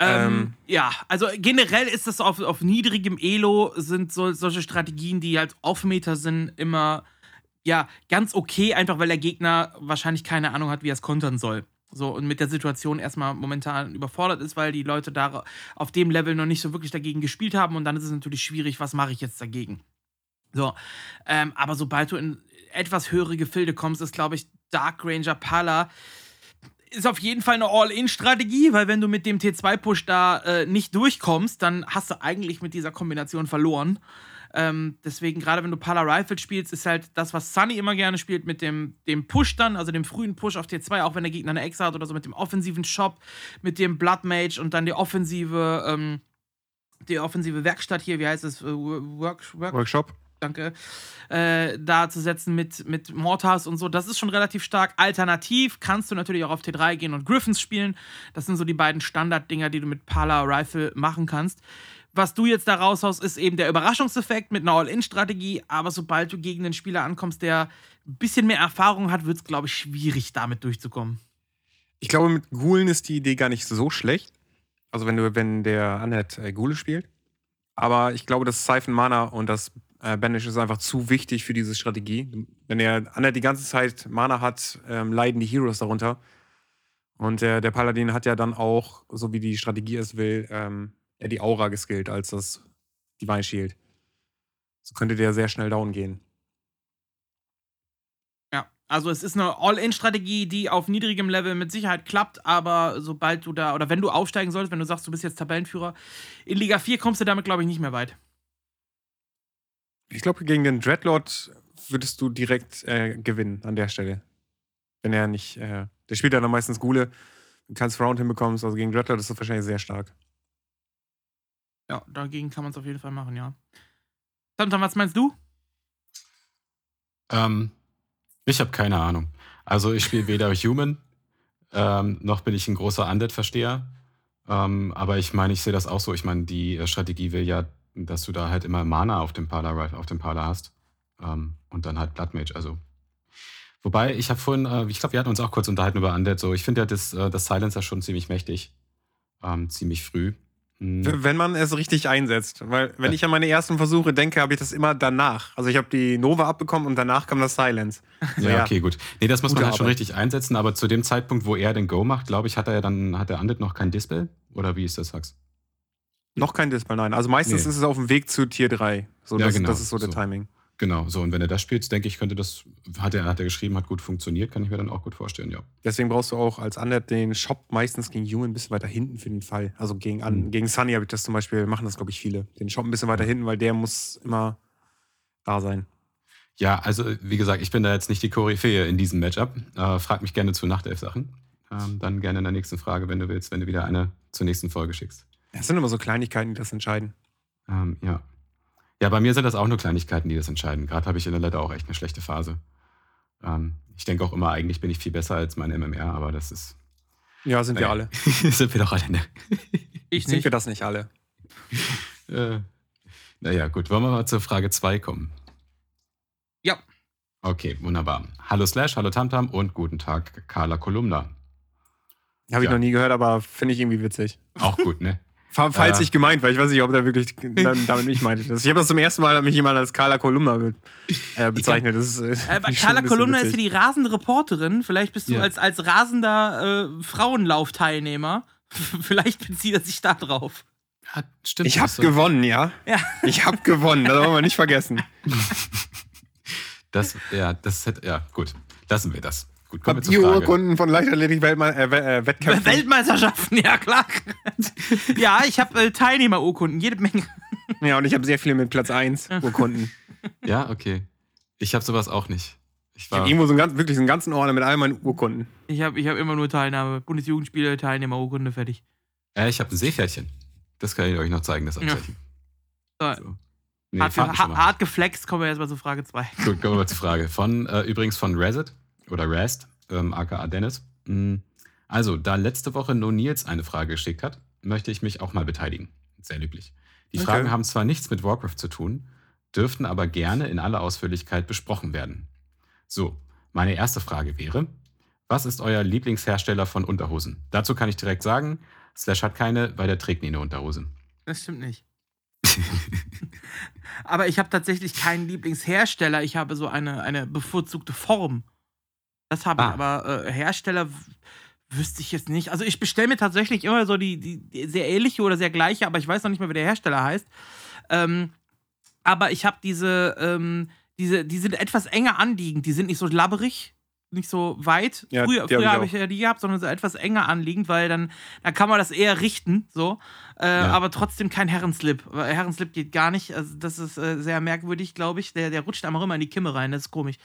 Ähm, ähm, ja, also generell ist das auf, auf niedrigem Elo sind so, solche Strategien, die halt Off-Meter sind, immer ja, ganz okay, einfach weil der Gegner wahrscheinlich keine Ahnung hat, wie er es kontern soll. So, und mit der Situation erstmal momentan überfordert ist, weil die Leute da auf dem Level noch nicht so wirklich dagegen gespielt haben und dann ist es natürlich schwierig, was mache ich jetzt dagegen. So, ähm, aber sobald du in etwas höhere Gefilde kommst, ist, glaube ich, Dark Ranger Pala ist auf jeden Fall eine All-In-Strategie, weil wenn du mit dem T2-Push da äh, nicht durchkommst, dann hast du eigentlich mit dieser Kombination verloren. Ähm, deswegen, gerade wenn du Pala Rifle spielst, ist halt das, was Sunny immer gerne spielt, mit dem, dem Push dann, also dem frühen Push auf T2, auch wenn der Gegner eine Ex hat oder so, mit dem offensiven Shop, mit dem Blood Mage und dann die offensive, ähm, die offensive Werkstatt hier, wie heißt es? Äh, Work, Work, Workshop. Danke. Äh, da zu setzen mit, mit Mortars und so. Das ist schon relativ stark. Alternativ kannst du natürlich auch auf T3 gehen und Griffins spielen. Das sind so die beiden Standarddinger, die du mit Pala Rifle machen kannst was du jetzt da raushaust, ist eben der Überraschungseffekt mit einer All-In-Strategie. Aber sobald du gegen einen Spieler ankommst, der ein bisschen mehr Erfahrung hat, wird es, glaube ich, schwierig, damit durchzukommen. Ich glaube, mit Gulen ist die Idee gar nicht so schlecht. Also, wenn du, wenn der Annette äh, Gule spielt. Aber ich glaube, das Siphon Mana und das äh, Banish ist einfach zu wichtig für diese Strategie. Wenn der Annette die ganze Zeit Mana hat, ähm, leiden die Heroes darunter. Und der, der Paladin hat ja dann auch, so wie die Strategie es will, ähm, eher die Aura geskillt als das Divine Shield. So könnte der sehr schnell down gehen. Ja, also es ist eine All-In-Strategie, die auf niedrigem Level mit Sicherheit klappt, aber sobald du da, oder wenn du aufsteigen solltest, wenn du sagst, du bist jetzt Tabellenführer, in Liga 4 kommst du damit, glaube ich, nicht mehr weit. Ich glaube, gegen den Dreadlord würdest du direkt äh, gewinnen an der Stelle. Wenn er nicht, äh, der spielt dann meistens Gule, du kannst Round hinbekommst, also gegen Dreadlord ist das wahrscheinlich sehr stark. Ja, dagegen kann man es auf jeden Fall machen, ja. Samson, was meinst du? Ähm, ich habe keine Ahnung. Also ich spiele weder Human, ähm, noch bin ich ein großer Undead-Versteher. Ähm, aber ich meine, ich sehe das auch so. Ich meine, die äh, Strategie will ja, dass du da halt immer Mana auf dem Pala, auf dem Pala hast. Ähm, und dann halt Blood Mage. Also. Wobei, ich habe vorhin, äh, ich glaube, wir hatten uns auch kurz unterhalten über Undead. So, ich finde ja das, äh, das Silencer schon ziemlich mächtig. Ähm, ziemlich früh. Mhm. Wenn man es richtig einsetzt. Weil, wenn ja. ich an meine ersten Versuche denke, habe ich das immer danach. Also, ich habe die Nova abbekommen und danach kam das Silence. Also, ja, okay, gut. Nee, das muss man halt Arbeit. schon richtig einsetzen. Aber zu dem Zeitpunkt, wo er den Go macht, glaube ich, hat er ja dann, hat der Undead noch kein Dispel? Oder wie ist das, Sax? Noch kein Dispel, nein. Also, meistens nee. ist es auf dem Weg zu Tier 3. So, ja, das, genau. das ist so, so. der Timing. Genau, so. Und wenn er das spielt, denke ich, könnte das, hat er, hat er geschrieben, hat gut funktioniert, kann ich mir dann auch gut vorstellen, ja. Deswegen brauchst du auch als Undead den Shop meistens gegen Human ein bisschen weiter hinten für den Fall. Also gegen, mhm. gegen Sunny habe ich das zum Beispiel, machen das, glaube ich, viele. Den Shop ein bisschen weiter hinten, weil der muss immer da sein. Ja, also wie gesagt, ich bin da jetzt nicht die Koryphäe in diesem Matchup. Äh, frag mich gerne zu Nachtelf-Sachen. Ähm, dann gerne in der nächsten Frage, wenn du willst, wenn du wieder eine zur nächsten Folge schickst. Das sind immer so Kleinigkeiten, die das entscheiden. Ähm, ja. Ja, bei mir sind das auch nur Kleinigkeiten, die das entscheiden. Gerade habe ich in der Letter auch echt eine schlechte Phase. Ähm, ich denke auch immer, eigentlich bin ich viel besser als mein MMR, aber das ist. Ja, sind wir alle. sind wir doch alle, ne? Ich Sind wir das nicht alle? äh, naja, gut. Wollen wir mal zur Frage 2 kommen? Ja. Okay, wunderbar. Hallo Slash, hallo Tamtam und guten Tag, Carla Kolumna. Habe ich Ja. noch nie gehört, aber finde ich irgendwie witzig. Auch gut, ne? Fa- Falls Äh. nicht gemeint, weil ich weiß nicht, ob der wirklich damit mich meinte. Ich habe das zum ersten Mal, hat mich jemand als Carla Kolumna be äh, bezeichnet. Das ist, äh, Äh, ich Carla Kolumna ist hier die rasende Reporterin. Vielleicht bist du Ja. als, als rasender äh, Frauenlaufteilnehmer. Vielleicht bezieht er sich da drauf. Ja, stimmt. Ich habe das, gewonnen, ja. Ja. Ich habe gewonnen, das wollen wir nicht vergessen. das, ja, das hätte, ja, gut. Lassen wir das. Gut, kommen wir Habt zur. Urkunden von Leichtathletik-Wettkämpfen? Äh, We- äh, Wettkämpfen? Weltmeisterschaften, ja klar. ja, ich habe äh, Teilnehmerurkunden, jede Menge. Ja, und ich habe sehr viele mit Platz 1 Urkunden. Ja, okay. Ich habe sowas auch nicht. Ich Ich habe irgendwo so einen, ganz, wirklich so einen ganzen Ordner mit all meinen Urkunden. Ich habe ich hab immer nur Teilnahme. Bundesjugendspiele, Teilnehmerurkunde, fertig. äh, ich habe ein Seepferdchen. Das kann ich euch noch zeigen, das Abzeichen. So. So. Nee, hart, hart geflext, kommen wir erstmal zu Frage 2. Gut, kommen wir mal zur Frage. Von, äh, übrigens von Reset oder Rast, ähm, aka Dennis. Mm, Also, da letzte Woche No Nils eine Frage geschickt hat, möchte ich mich auch mal beteiligen. Sehr löblich. Die Okay. Fragen haben zwar nichts mit Warcraft zu tun, dürften aber gerne in aller Ausführlichkeit besprochen werden. So, meine erste Frage wäre, was ist euer Lieblingshersteller von Unterhosen? Dazu kann ich direkt sagen, Slash hat keine, weil der trägt nie eine Unterhose. Das stimmt nicht. Aber ich habe tatsächlich keinen Lieblingshersteller. Ich habe so eine, eine bevorzugte Form. Das habe ich, Ah. aber äh, Hersteller wüsste ich jetzt nicht. Also ich bestelle mir tatsächlich immer so die, die, die sehr ähnliche oder sehr gleiche, aber ich weiß noch nicht mal, wie der Hersteller heißt. Ähm, aber ich habe diese, ähm, diese, die sind etwas enger anliegend. Die sind nicht so labberig, nicht so weit. Ja, früher habe ich ja die gehabt, sondern so etwas enger anliegend, weil dann, dann kann man das eher richten, so. Äh, Aber trotzdem kein Herrenslip. Herrenslip geht gar nicht. Also das ist äh, sehr merkwürdig, glaube ich. Der, der rutscht einfach immer in die Kimme rein. Das ist komisch.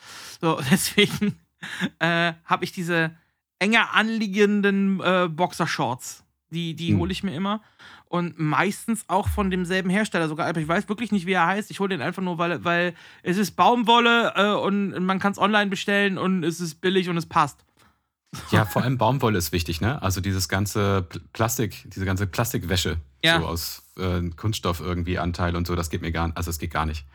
So, deswegen äh, habe ich diese enger anliegenden äh, Boxershorts. Die, die Hm. hole ich mir immer. Und meistens auch von demselben Hersteller sogar. Aber ich weiß wirklich nicht, wie er heißt. Ich hole den einfach nur, weil, weil es ist Baumwolle äh, und man kann es online bestellen und es ist billig und es passt. Ja, vor allem Baumwolle ist wichtig, ne? Also dieses ganze Pl- Plastik, diese ganze Plastikwäsche, Ja. so aus äh, Kunststoff irgendwie Anteil und so, das geht mir gar nicht, also es geht gar nicht.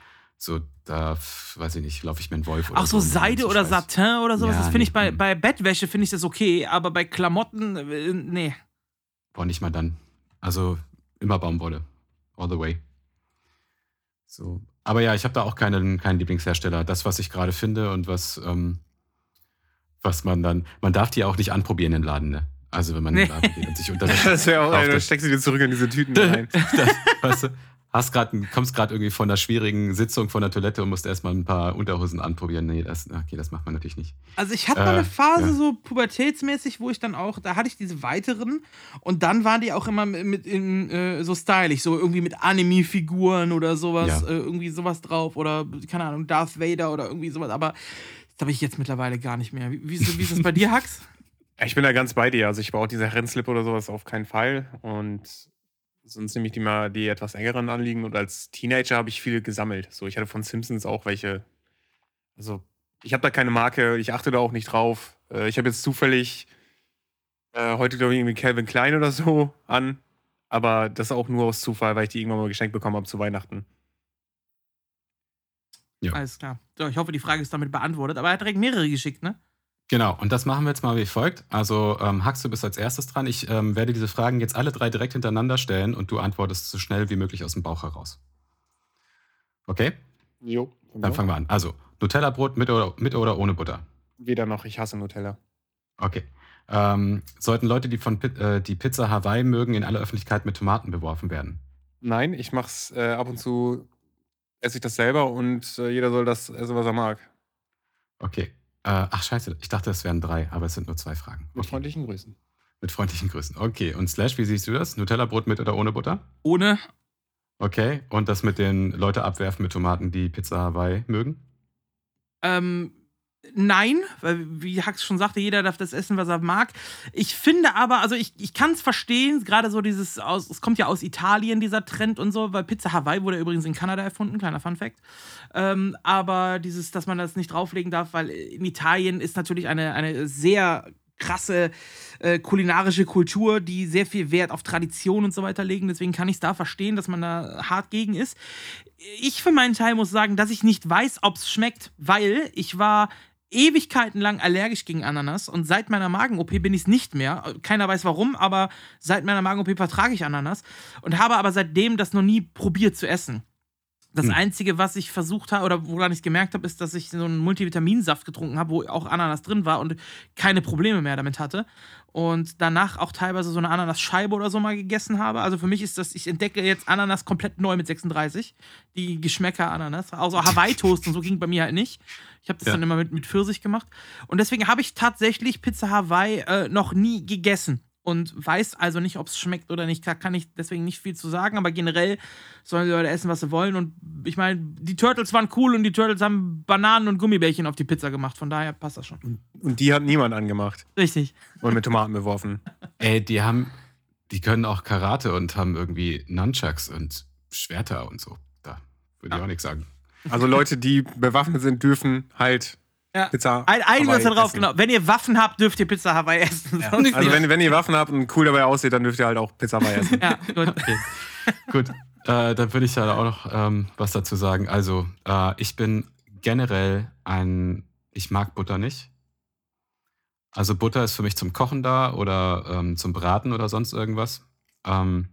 So, da, weiß ich nicht, laufe ich mir einen Wolf oder Auch so so. Seide oder Scheiß. Satin oder sowas, Ja, das finde ich nee, bei, mm. bei Bettwäsche finde ich das okay, aber bei Klamotten, äh, nee. Boah, nicht mal dann. Also immer Baumwolle. All the way. So. Aber ja, ich habe da auch keinen, keinen Lieblingshersteller. Das, was ich gerade finde und was, ähm, was man dann, man darf die auch nicht anprobieren im Laden, ne? Also wenn man Nee. in den Laden geht und sich Unterwäsche Das wäre auch, ey, dann steckst du dir zurück in diese Tüten rein. das, weißt du, hast grad, kommst gerade irgendwie von einer schwierigen Sitzung von der Toilette und musst erstmal ein paar Unterhosen anprobieren. Nee, das, okay, das macht man natürlich nicht. Also ich hatte Äh, mal eine Phase ja. so pubertätsmäßig, wo ich dann auch, da hatte ich diese weiteren und dann waren die auch immer mit, mit in, äh, so stylisch, so irgendwie mit Anime-Figuren oder sowas, Ja. äh, irgendwie sowas drauf oder keine Ahnung, Darth Vader oder irgendwie sowas, aber das habe ich jetzt mittlerweile gar nicht mehr. Wie, wie, ist, wie ist das bei dir, Hax? Ich bin da ganz bei dir. Also ich brauche diese Herrenslip oder sowas auf keinen Fall. Und sonst nehme ich die mal die etwas engeren anliegen. Und als Teenager habe ich viele gesammelt. So, ich hatte von Simpsons auch welche. Also, ich habe da keine Marke, ich achte da auch nicht drauf. Äh, ich habe jetzt zufällig äh, heute, glaube ich, irgendwie Calvin Klein oder so an. Aber das auch nur aus Zufall, weil ich die irgendwann mal geschenkt bekommen habe zu Weihnachten. Ja. Alles klar. So, ich hoffe, die Frage ist damit beantwortet, aber er hat direkt mehrere geschickt, ne? Genau, und das machen wir jetzt mal wie folgt. Also, ähm, Hax, du bist als erstes dran. Ich ähm, werde diese Fragen jetzt alle drei direkt hintereinander stellen und du antwortest so schnell wie möglich aus dem Bauch heraus. Okay? Jo. Dann fangen wir an. Also, Nutella-Brot mit oder, mit oder ohne Butter? Weder noch, ich hasse Nutella. Okay. Ähm, sollten Leute, die, von, äh, die Pizza Hawaii mögen, in aller Öffentlichkeit mit Tomaten beworfen werden? Nein, ich mach's äh, ab und zu, esse ich das selber und äh, jeder soll das essen, was er mag. Okay. Äh, ach, scheiße. Ich dachte, es wären drei, aber es sind nur zwei Fragen. Mit Okay. freundlichen Grüßen. Mit freundlichen Grüßen. Okay. Und Slash, wie siehst du das? Nutella-Brot mit oder ohne Butter? Ohne. Okay. Und das mit den Leute abwerfen mit Tomaten, die Pizza Hawaii mögen? Ähm, nein, weil wie Hax schon sagte, jeder darf das essen, was er mag. Ich finde aber, also ich, ich kann es verstehen, gerade so dieses, aus, es kommt ja aus Italien, dieser Trend und so, weil Pizza Hawaii wurde übrigens in Kanada erfunden, kleiner Fun Fact. Ähm, aber dieses, dass man das nicht drauflegen darf, weil in Italien ist natürlich eine, eine sehr krasse äh, kulinarische Kultur, die sehr viel Wert auf Tradition und so weiter legen. Deswegen kann ich es da verstehen, dass man da hart gegen ist. Ich für meinen Teil muss sagen, dass ich nicht weiß, ob es schmeckt, weil ich war Ewigkeiten lang allergisch gegen Ananas und seit meiner Magen-OP bin ich es nicht mehr. Keiner weiß warum, aber seit meiner Magen-OP vertrage ich Ananas und habe aber seitdem das noch nie probiert zu essen. Das Hm. Einzige, was ich versucht habe oder woran ich gemerkt habe, ist, dass ich so einen Multivitaminsaft getrunken habe, wo auch Ananas drin war und keine Probleme mehr damit hatte. Und danach auch teilweise so eine Ananas-Scheibe oder so mal gegessen habe. Also für mich ist das, ich entdecke jetzt Ananas komplett neu mit 36. Die Geschmäcker Ananas. Also Hawaii-Toast und so ging bei mir halt nicht. Ich habe das Ja. dann immer mit, mit Pfirsich gemacht. Und deswegen habe ich tatsächlich Pizza Hawaii äh, noch nie gegessen. Und weiß also nicht, ob es schmeckt oder nicht. Da kann ich deswegen nicht viel zu sagen. Aber generell sollen die Leute essen, was sie wollen. Und ich meine, die Turtles waren cool und die Turtles haben Bananen und Gummibärchen auf die Pizza gemacht. Von daher passt das schon. Und die hat niemand angemacht Richtig. und mit Tomaten beworfen. Ey, die haben, die können auch Karate und haben irgendwie Nunchucks und Schwerter und so. Da würde ich auch nichts sagen. Also Leute, die bewaffnet sind, dürfen halt Ja. Pizza. Ein, einigen wir uns darauf, genau. Wenn ihr Waffen habt, dürft ihr Pizza Hawaii essen. Sonst Also wenn, wenn ihr Waffen habt und cool dabei aussieht, dann dürft ihr halt auch Pizza Hawaii essen. ja, gut. Gut, äh, dann würde ich da auch noch ähm, was dazu sagen. Also, äh, ich bin generell ein, ich mag Butter nicht. Also Butter ist für mich zum Kochen da oder ähm, zum Braten oder sonst irgendwas. Ähm,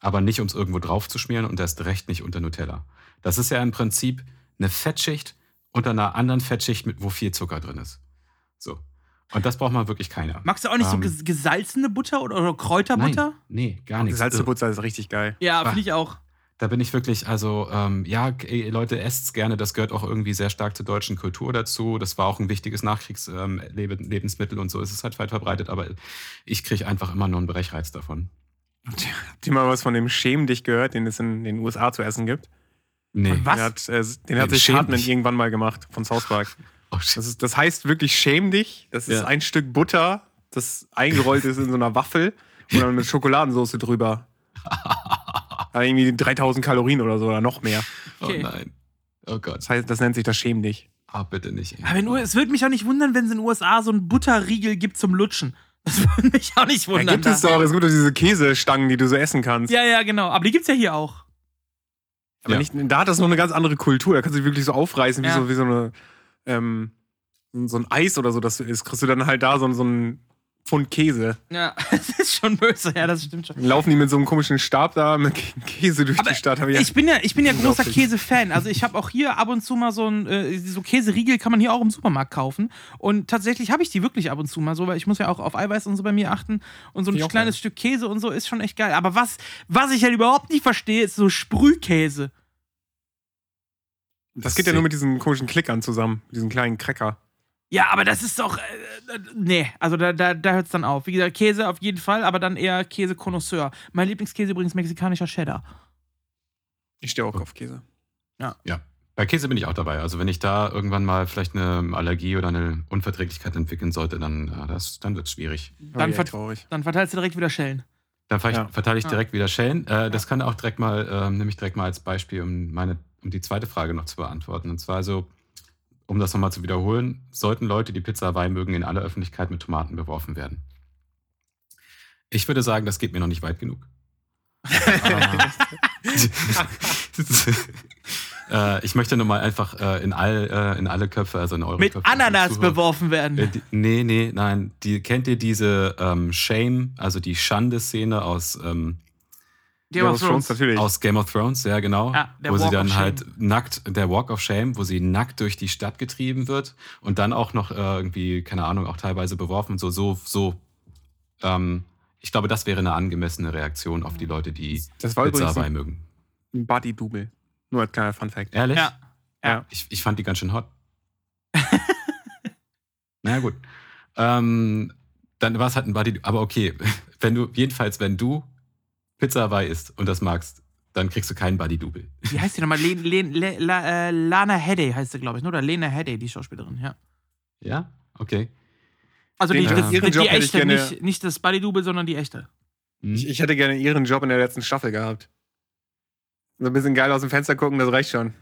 aber nicht, um es irgendwo drauf zu schmieren und erst recht nicht unter Nutella. Das ist ja im Prinzip eine Fettschicht unter einer anderen Fettschicht, mit, wo viel Zucker drin ist. So. Und das braucht man wirklich keiner. Magst du auch nicht so Ähm, ges- gesalzene Butter oder, oder Kräuterbutter? Nein, nee, gar nichts. Gesalzte Also- Butter ist richtig geil. Ja, Bah. finde ich auch. Da bin ich wirklich, also ähm, ja, ey, Leute, esst's gerne. Das gehört auch irgendwie sehr stark zur deutschen Kultur dazu. Das war auch ein wichtiges Nachkriegslebensmittel und so ist es halt weit verbreitet. Aber ich kriege einfach immer nur einen Brechreiz davon. Habt ihr mal was von dem Schäm dich gehört, den es in den USA zu essen gibt? Nee. Und was? Den hat, äh, den hat sich Hartman dich. irgendwann mal gemacht von South Park. Oh. Das, ist, das heißt wirklich Schäm dich. Das ist Ja. ein Stück Butter, das eingerollt ist in so einer Waffel und dann mit Schokoladensauce drüber. Hat irgendwie 3000 Kalorien oder so oder noch mehr. Okay. oh nein. Oh Gott. Das heißt, das nennt sich das Schäm dich. Ah, bitte nicht. ey. Aber in, es würde mich auch nicht wundern, wenn es in den USA so einen Butterriegel gibt zum Lutschen. Das würde mich auch nicht Da wundern. gibt es doch, es gibt doch diese Käsestangen, die du so essen kannst. ja, ja, genau. Aber die gibt es ja hier auch. Aber Ja. nicht, da hat das noch eine ganz andere Kultur. Da kannst du dich wirklich so aufreißen, wie, Ja. so, wie so eine ähm, so ein Eis oder so, das du isst. Kriegst du dann halt da so, so einen Pfund Käse. Ja, das ist schon böse. Ja, das stimmt schon. Laufen die mit so einem komischen Stab da mit Käse durch Aber die Stadt. Ich Ich bin ja, ich bin ja großer. Käse-Fan. Also ich habe auch hier ab und zu mal so ein, äh, so Käseriegel kann man hier auch im Supermarkt kaufen. Und tatsächlich habe ich die wirklich ab und zu mal so, weil ich muss ja auch auf Eiweiß und so bei mir achten. Und so ein ich kleines. Stück Käse und so ist schon echt geil. Aber was, was ich halt überhaupt nicht verstehe, ist so Sprühkäse. das geht ja nur mit diesen komischen Klickern zusammen, diesen kleinen Cracker. Ja, aber das ist doch. Äh, äh, nee, also da, da, da hört es dann auf. Wie gesagt, Käse auf jeden Fall, aber dann eher Käse-Konnoisseur. Mein Lieblingskäse übrigens mexikanischer Cheddar. Ich stehe auch auf Käse. Ja. Bei Käse bin ich auch dabei. Also wenn ich da irgendwann mal vielleicht eine Allergie oder eine Unverträglichkeit entwickeln sollte, dann, äh, das, dann wird es schwierig. Dann ja, vert- traurig. Dann verteilst du direkt wieder Schellen. Dann ver Ja. verteile ich Ja. direkt wieder Schellen. Äh, Das kann auch direkt mal, ähm, nehme ich direkt mal als Beispiel, um, meine, um die zweite Frage noch zu beantworten. Und zwar so, um das nochmal zu wiederholen, sollten Leute, die Pizza Hawaii mögen, in aller Öffentlichkeit mit Tomaten beworfen werden? Ich würde sagen, das geht mir noch nicht weit genug. äh, ich möchte nur mal einfach äh, in, all, äh, in alle Köpfe, also in eure Mit Köpfe. Ananas beworfen werden. äh, die, nee, nee, nein. Die, kennt ihr diese ähm, Shame, also die Schande-Szene aus, ähm, Game of Thrones. natürlich. aus Game of Thrones, ja genau. Ja, der wo sie Walk dann of halt nackt, der Walk of Shame, wo sie nackt durch die Stadt getrieben wird und dann auch noch äh, irgendwie, keine Ahnung, auch teilweise beworfen. So, so, so. Ähm, ich glaube, das wäre eine angemessene Reaktion auf die Leute, die Das war Pizza ein, mögen. ein Buddy-Double. Nur als kleiner Fun-Fact. Ehrlich? Ja. Ja. Ich, ich fand die ganz schön hot. Na gut. Ähm, dann war es halt ein Buddy. Aber okay, wenn du, jedenfalls, wenn du Pizza Hawaii isst und das magst, dann kriegst du keinen Buddy-Double. Wie heißt die nochmal? Len, Len, Le, La, äh, Lana Headey heißt sie, glaube ich, ne? oder Lena Headey, die Schauspielerin, ja. Ja? Okay. Also die, Den- das, ihren die Job hätte ich echte, gerne- nicht, nicht das Buddy-Double, sondern die echte. Hm? Ich, ich hätte gerne ihren Job in der letzten Staffel gehabt. So ein bisschen geil aus dem Fenster gucken, das reicht schon.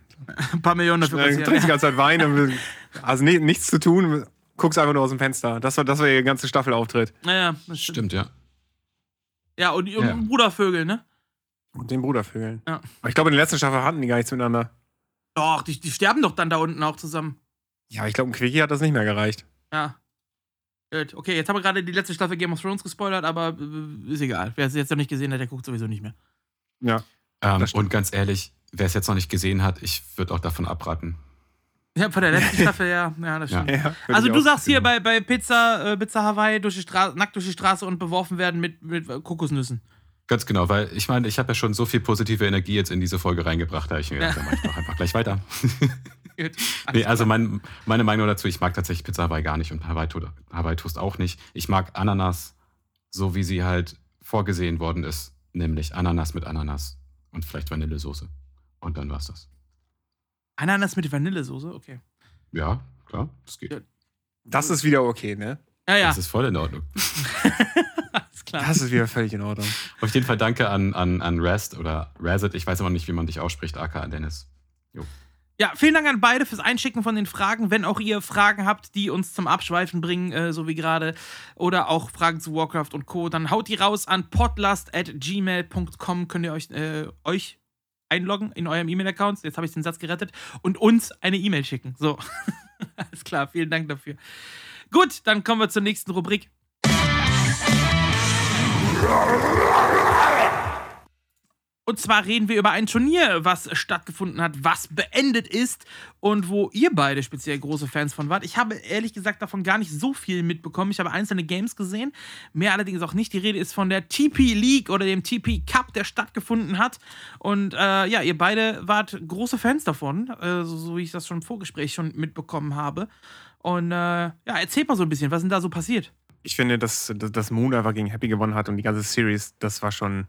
Ein paar Millionen dafür Du trinkst die passieren. ganze Zeit Wein und also ni- nichts zu tun, guckst einfach nur aus dem Fenster. Das war, das war ihr ganze Staffelauftritt. Naja, das stimmt. Stimmt, ja. Ja, und, und Ja. Brudervögel, ne? Und den Brudervögeln. Ja. Aber ich glaube, in der letzten Staffel hatten die gar nichts miteinander. Doch, die, die sterben doch dann da unten auch zusammen. Ja, ich glaube, ein Quickie hat das nicht mehr gereicht. Ja. Gut, Okay, jetzt haben wir gerade die letzte Staffel Game of Thrones gespoilert, aber äh, ist egal. Wer es jetzt noch nicht gesehen hat, der guckt sowieso nicht mehr. Ja. Ähm, und ganz ehrlich, wer es jetzt noch nicht gesehen hat, ich würde auch davon abraten. Ja, von der letzten Staffel, ja, ja, das stimmt. ja Also du sagst hier bei, bei Pizza, äh, Pizza Hawaii durch die Straße, nackt durch die Straße und beworfen werden mit, mit äh, Kokosnüssen. Ganz genau, weil ich meine, ich habe ja schon so viel positive Energie jetzt in diese Folge reingebracht, da ich mir gedacht, Ja. dann mache ich doch einfach gleich weiter. Gut. Nee, also mein, meine Meinung dazu, ich mag tatsächlich Pizza Hawaii gar nicht und Hawaii, To- Hawaii Toast auch nicht. Ich mag Ananas, so wie sie halt vorgesehen worden ist, nämlich Ananas mit Ananas und vielleicht Vanillesoße. Und dann war's das. Ananas mit Vanillesoße, okay. Ja, klar, das geht. Ja. Das ist wieder okay, ne? Ja, ja, Das ist voll in Ordnung. alles klar. Das ist wieder völlig in Ordnung. Auf jeden Fall danke an, an, an Rest oder Razet, ich weiß immer nicht, wie man dich ausspricht, aka Dennis. Ja, vielen Dank an beide fürs Einschicken von den Fragen. Wenn auch ihr Fragen habt, die uns zum Abschweifen bringen, äh, so wie gerade, oder auch Fragen zu Warcraft und Co., dann haut die raus an podlast.gmail.com. Könnt ihr euch, äh, euch einloggen in eurem E-Mail-Account. Jetzt habe ich den Satz gerettet. Und uns eine E-Mail schicken. So. Alles klar, vielen Dank dafür. Gut, dann kommen wir zur nächsten Rubrik. Und zwar reden wir über ein Turnier, was stattgefunden hat, was beendet ist und wo ihr beide speziell große Fans von wart. Ich habe ehrlich gesagt davon gar nicht so viel mitbekommen. Ich habe einzelne Games gesehen, mehr allerdings auch nicht. Die Rede ist von der TP League oder dem TP Cup, der stattgefunden hat. Und äh, ja, ihr beide wart große Fans davon, äh, so, so wie ich das schon im Vorgespräch schon mitbekommen habe. Und äh, ja, erzählt mal so ein bisschen, was denn da so passiert? Ich finde, dass, dass dass Moon einfach gegen Happy gewonnen hat und die ganze Series, das war schon.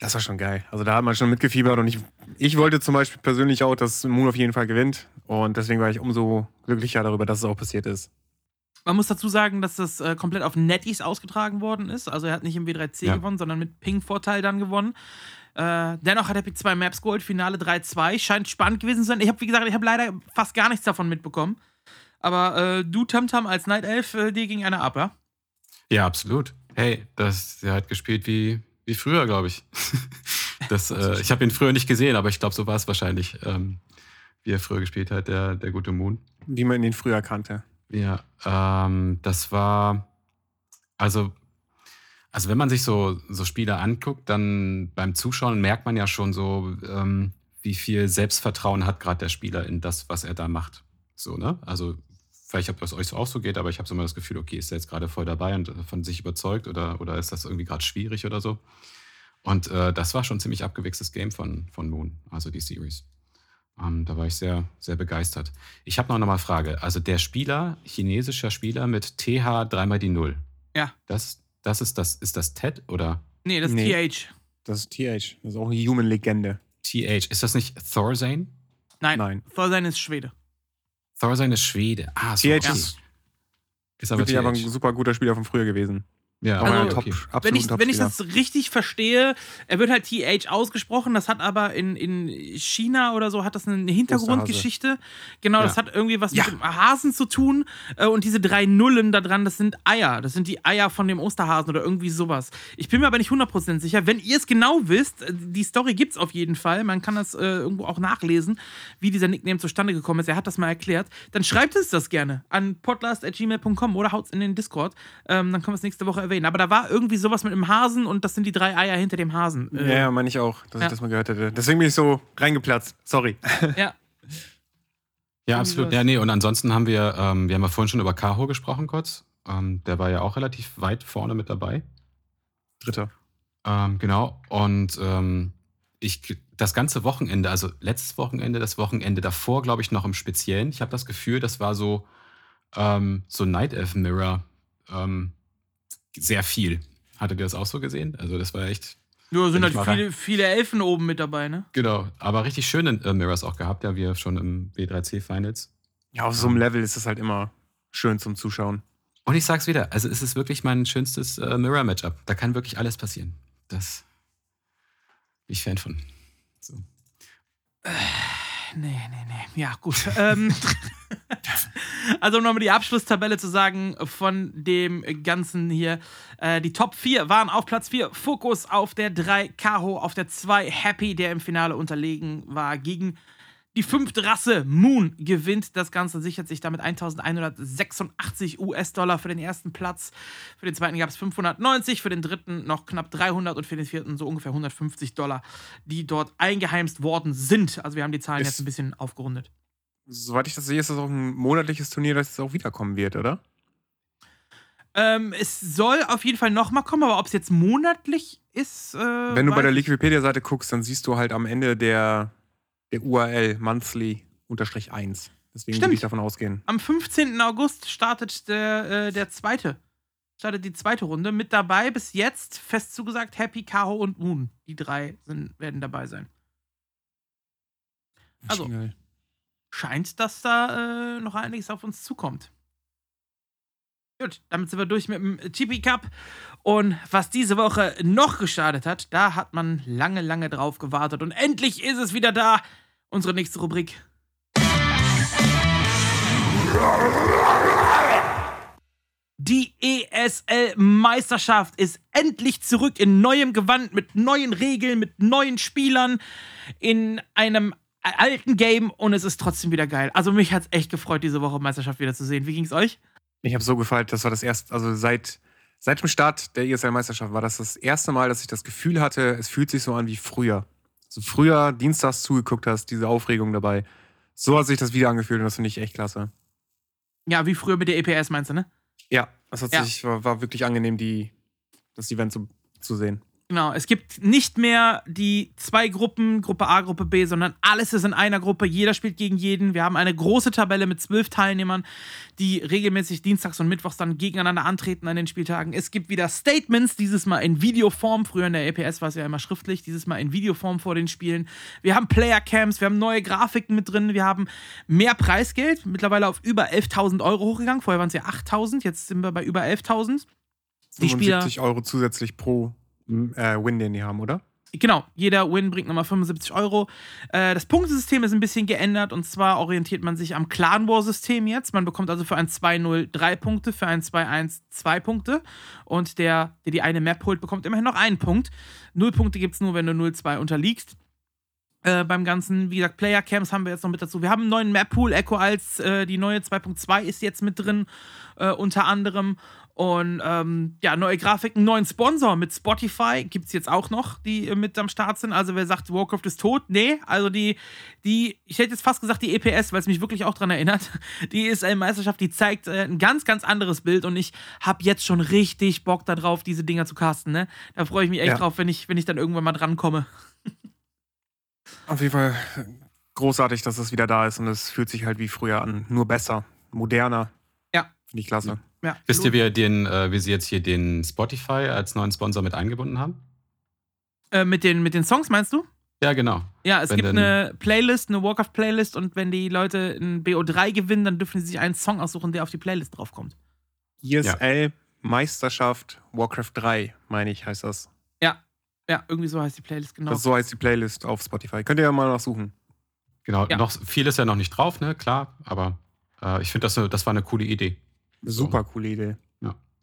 Das war schon geil. Also da hat man schon mitgefiebert und ich, ich wollte zum Beispiel persönlich auch, dass Moon auf jeden Fall gewinnt. Und deswegen war ich umso glücklicher darüber, dass es auch passiert ist. Man muss dazu sagen, dass das äh, komplett auf Netties ausgetragen worden ist. Also er hat nicht im W3C Ja. gewonnen, sondern mit Ping-Vorteil dann gewonnen. Äh, dennoch hat er Pick 2 Maps geholt, Finale 3-2. Scheint spannend gewesen zu sein. Ich habe, wie gesagt, ich habe leider fast gar nichts davon mitbekommen. Aber äh, du, Tamtam, als Night Elf, äh, dir ging einer ab, ja? Ja, absolut. Hey, das, der hat gespielt wie, wie früher, glaube ich. Das, äh, ich habe ihn früher nicht gesehen, aber ich glaube, so war es wahrscheinlich, ähm, wie er früher gespielt hat, der, der gute Moon. Wie man ihn früher kannte. Ja, ähm, das war, also, also wenn man sich so, so Spiele anguckt, dann beim Zuschauen merkt man ja schon so, ähm, wie viel Selbstvertrauen hat gerade der Spieler in das, was er da macht. So, ne? Also, vielleicht ob das euch so auch so geht, aber ich habe so immer das Gefühl, okay, ist er jetzt gerade voll dabei und von sich überzeugt oder, oder ist das irgendwie gerade schwierig oder so? Und äh, das war schon ein ziemlich abgewichstes Game von, von Moon, also die Series. Ähm, da war ich sehr, sehr begeistert. Ich habe noch eine Frage. Also der Spieler, chinesischer Spieler mit TH dreimal die Null. Ja. Das, das ist das, ist das TED oder Nee, das ist Nee. TH. Das ist TH. Das ist auch eine Human-Legende. TH? Ist das nicht Thorzane? Nein, Nein. Thorstein ist Schwede. Thorzane ist Schwede. Ah, so, TH okay. ist aber wirklich aber ein TH. super guter Spieler von früher gewesen. Ja, Aber Also, okay, Top, okay. Wenn ich, wenn ich das richtig verstehe, er wird halt TH ausgesprochen, das hat aber in, in China oder so, hat das eine Hintergrundgeschichte. Genau, das Ja. hat irgendwie was Ja. mit dem Hasen zu tun. Äh, Und diese drei Nullen da dran, das sind Eier. Das sind die Eier von dem Osterhasen oder irgendwie sowas. Ich bin mir aber nicht 100% sicher. Wenn ihr es genau wisst, äh, die Story gibt es auf jeden Fall. Man kann das äh, irgendwo auch nachlesen, wie dieser Nickname zustande gekommen ist. Er hat das mal erklärt. Dann schreibt es das gerne an podcast.gmail.com oder haut es in den Discord. Ähm, dann können wir es nächste Woche erwähnen. Aber da war irgendwie sowas mit dem Hasen und das sind die drei Eier hinter dem Hasen. Ja, ja, meine ich auch, dass ja. ich das mal gehört hätte. Deswegen bin ich so reingeplatzt. Sorry. ja. Ja, absolut. Ja, nee, und ansonsten haben wir, ähm, wir haben ja vorhin schon über Kaho gesprochen kurz. Ähm, der war ja auch relativ weit vorne mit dabei. Dritter. Ähm, genau. Und ähm, ich, das ganze Wochenende, also letztes Wochenende, das Wochenende davor, glaube ich, noch im Speziellen. Ich habe das Gefühl, das war so, ähm, so Night Elf Mirror ähm, sehr viel. Hattet ihr das auch so gesehen? Also, das war echt, Nur sind halt viele, viele Elfen oben mit dabei, ne? genau, aber richtig schöne äh, Mirrors auch gehabt, ja, wir schon im W3C Finals. Ja, auf so einem Level ist es halt immer schön zum Zuschauen. Und ich sag's wieder, also es ist wirklich mein schönstes äh, Mirror-Matchup. Da kann wirklich alles passieren. Das bin ich Fan von. So. Nee, nee, nee. Ja, gut. ähm, also, um nochmal die Abschlusstabelle zu sagen von dem Ganzen hier. Äh, die Top 4 waren auf Platz 4. Fokus auf der 3, Kaho auf der 2, Happy, der im Finale unterlegen war gegen Die fünfte Rasse, Moon, gewinnt das Ganze, sichert sich damit 1186 US-Dollar für den ersten Platz. Für den zweiten gab es 590, für den dritten noch knapp 300 und für den vierten so ungefähr 150 Dollar, die dort eingeheimst worden sind. Also wir haben die Zahlen Ist- jetzt ein bisschen aufgerundet. Soweit ich das sehe, ist das auch ein monatliches Turnier, das jetzt auch wiederkommen wird, oder? Ähm, es soll auf jeden Fall nochmal kommen, aber ob es jetzt monatlich ist. Äh, Wenn du bei der Wikipedia-Seite guckst, dann siehst du halt am Ende der, der URL monthly unterstrich 1. Deswegen Stimmt. würde ich davon ausgehen. Am 15. August startet der, äh, der zweite. Startet die zweite Runde. Mit dabei bis jetzt fest zugesagt Happy, Karo und Moon. Die drei sind, werden dabei sein. Also. Jingle. Scheint, dass da äh, noch einiges auf uns zukommt. Gut, damit sind wir durch mit dem GP Cup. Und was diese Woche noch gestartet hat, da hat man lange, lange drauf gewartet. Und endlich ist es wieder da. Unsere nächste Rubrik. Die ESL-Meisterschaft ist endlich zurück in neuem Gewand, mit neuen Regeln, mit neuen Spielern, in einem alten Game und es ist trotzdem wieder geil. Also mich hat es echt gefreut, diese Woche Meisterschaft wieder zu sehen. Wie ging's euch? Ich habe so gefeiert, das war das erste, also seit, seit dem Start der ESL-Meisterschaft war das das erste Mal, dass ich das Gefühl hatte, es fühlt sich so an wie früher. So früher dienstags zugeguckt hast, diese Aufregung dabei. So hat sich das wieder angefühlt und das finde ich echt klasse. Ja, wie früher mit der EPS meinst du, ne? Ja, das hat Ja. sich, war, war wirklich angenehm, die, das Event zu, zu sehen. Genau, es gibt nicht mehr die zwei Gruppen, Gruppe A, Gruppe B, sondern alles ist in einer Gruppe. Jeder spielt gegen jeden. Wir haben eine große Tabelle mit zwölf Teilnehmern, die regelmäßig dienstags und mittwochs dann gegeneinander antreten an den Spieltagen. Es gibt wieder Statements, dieses Mal in Videoform. Früher in der EPS war es ja immer schriftlich, dieses Mal in Videoform vor den Spielen. Wir haben Player-Camps, wir haben neue Grafiken mit drin, wir haben mehr Preisgeld, mittlerweile auf über 11.000 Euro hochgegangen. Vorher waren es ja 8.000, jetzt sind wir bei über 11.000. Die Spieler- 75 Euro zusätzlich pro äh, Win, den die haben, oder? Genau, jeder Win bringt nochmal 75 Euro. Äh, das Punktesystem ist ein bisschen geändert und zwar orientiert man sich am Clan War System jetzt. Man bekommt also für ein 2-0 drei Punkte, für ein 2-1 zwei Punkte und der, der die eine Map holt, bekommt immerhin noch einen Punkt. Null Punkte gibt es nur, wenn du 0-2 unterliegst. Äh, beim Ganzen, wie gesagt, Player Camps haben wir jetzt noch mit dazu. Wir haben einen neuen Map Pool, Echo als äh, die neue 2.2 ist jetzt mit drin, äh, unter anderem. Und ähm, ja, neue Grafiken, neuen Sponsor mit Spotify gibt es jetzt auch noch, die äh, mit am Start sind. Also wer sagt, Warcraft ist tot, nee, also die, die, ich hätte jetzt fast gesagt die EPS, weil es mich wirklich auch daran erinnert. Die ESL-Meisterschaft, die zeigt äh, ein ganz, ganz anderes Bild und ich habe jetzt schon richtig Bock darauf, diese Dinger zu casten. Ne? Da freue ich mich echt Ja. drauf, wenn ich, wenn ich dann irgendwann mal drankomme. Auf jeden Fall großartig, dass es wieder da ist und es fühlt sich halt wie früher an. Nur besser, moderner. Ja. Finde ich klasse. Ja, Wisst ihr, wie, den, äh, wie sie jetzt hier den Spotify als neuen Sponsor mit eingebunden haben? Äh, mit, den, mit den Songs meinst du? Ja, genau. Ja, es Wenn gibt eine Playlist, eine Warcraft-Playlist und wenn die Leute ein BO3 gewinnen, dann dürfen sie sich einen Song aussuchen, der auf die Playlist draufkommt. ESL Meisterschaft Warcraft 3, meine ich, heißt das. Ja, irgendwie so heißt die Playlist, genau. das so heißt die Playlist auf Spotify. Könnt ihr ja mal nachsuchen. Genau. Ja. Noch viel ist ja noch nicht drauf, ne? Klar, aber äh, ich finde, das, das war eine coole Idee. Super coole Idee.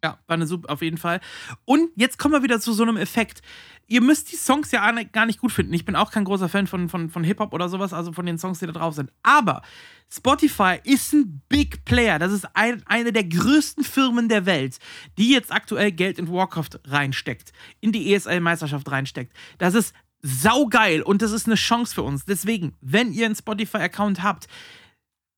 Ja, war eine super, auf jeden Fall. Und jetzt kommen wir wieder zu so einem Effekt. Ihr müsst die Songs ja gar nicht gut finden. Ich bin auch kein großer Fan von, von, von Hip-Hop oder sowas, also von den Songs, die da drauf sind. Aber Spotify ist ein Big Player. Das ist ein, eine der größten Firmen der Welt, die jetzt aktuell Geld in Warcraft reinsteckt, in die ESL-Meisterschaft reinsteckt. Das ist saugeil und das ist eine Chance für uns. Deswegen, wenn ihr einen Spotify-Account habt,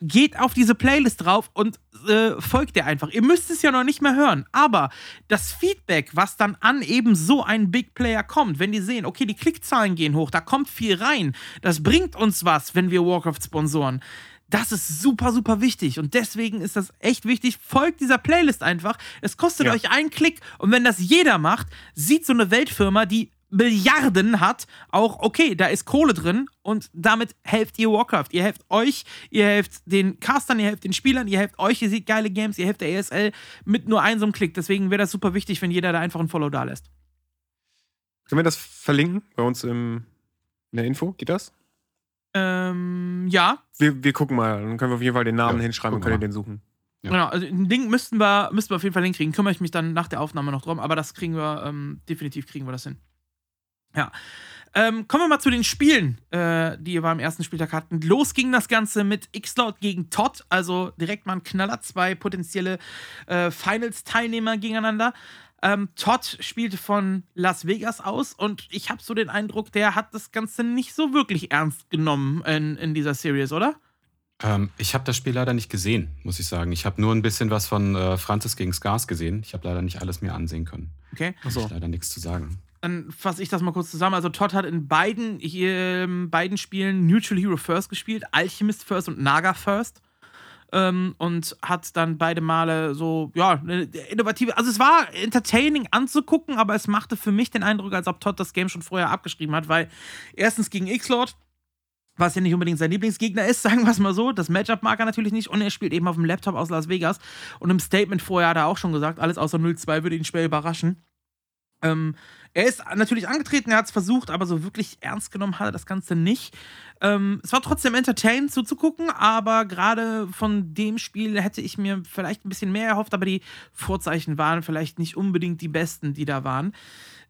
geht auf diese Playlist drauf und äh, folgt der einfach. Ihr müsst es ja noch nicht mehr hören, aber das Feedback, was dann an eben so einen Big Player kommt, wenn die sehen, okay, die Klickzahlen gehen hoch, da kommt viel rein, das bringt uns was, wenn wir Warcraft sponsoren. Das ist super, super wichtig und deswegen ist das echt wichtig. Folgt dieser Playlist einfach. Es kostet Ja. euch einen Klick und wenn das jeder macht, sieht so eine Weltfirma, die Milliarden hat, auch, okay, da ist Kohle drin und damit helft ihr Warcraft. Ihr helft euch, ihr helft den Castern, ihr helft den Spielern, ihr helft euch, ihr seht geile Games, ihr helft der ESL mit nur einem so einem Klick. Deswegen wäre das super wichtig, wenn jeder da einfach ein Follow da lässt. Können wir das verlinken bei uns im, in der Info? Geht das? Ähm, ja, Wir, wir gucken mal. Dann können wir auf jeden Fall den Namen Ja, hinschreiben und können wir den suchen. Ja. genau. Also ein Ding müssten wir, müssten wir auf jeden Fall hinkriegen. Kümmere ich mich dann nach der Aufnahme noch drum, aber das kriegen wir, ähm, definitiv kriegen wir das hin. Ja. Ähm, kommen wir mal zu den Spielen, äh, die wir am ersten Spieltag hatten. Los ging das Ganze mit X-Cloud gegen Todd, also direkt mal ein Knaller, zwei potenzielle äh, Finals-Teilnehmer gegeneinander. Ähm, Todd spielte von Las Vegas aus und ich habe so den Eindruck, der hat das Ganze nicht so wirklich ernst genommen in, in dieser Series, oder? Ähm, ich habe das Spiel leider nicht gesehen, muss ich sagen. Ich habe nur ein bisschen was von äh, Francis gegen Scars gesehen. Ich habe leider nicht alles mir ansehen können. Okay. Achso. leider nichts zu sagen. Dann fasse ich das mal kurz zusammen. Also Todd hat in beiden, hier, beiden Spielen Neutral Hero First gespielt, Alchemist First und Naga First. Ähm, und hat dann beide Male so, ja, eine innovative. Also es war entertaining anzugucken, aber es machte für mich den Eindruck, als ob Todd das Game schon vorher abgeschrieben hat, weil erstens gegen X-Lord was ja nicht unbedingt sein Lieblingsgegner ist, sagen wir es mal so. Das Matchup mag er natürlich nicht und er spielt eben auf dem Laptop aus Las Vegas. Und im Statement vorher hat er auch schon gesagt, alles außer 0-2 würde ihn schwer überraschen. Ähm, er ist natürlich angetreten, er hat es versucht, aber so wirklich ernst genommen hat er das Ganze nicht. Ähm, es war trotzdem entertainend zuzugucken, aber gerade von dem Spiel hätte ich mir vielleicht ein bisschen mehr erhofft, aber die Vorzeichen waren vielleicht nicht unbedingt die besten, die da waren.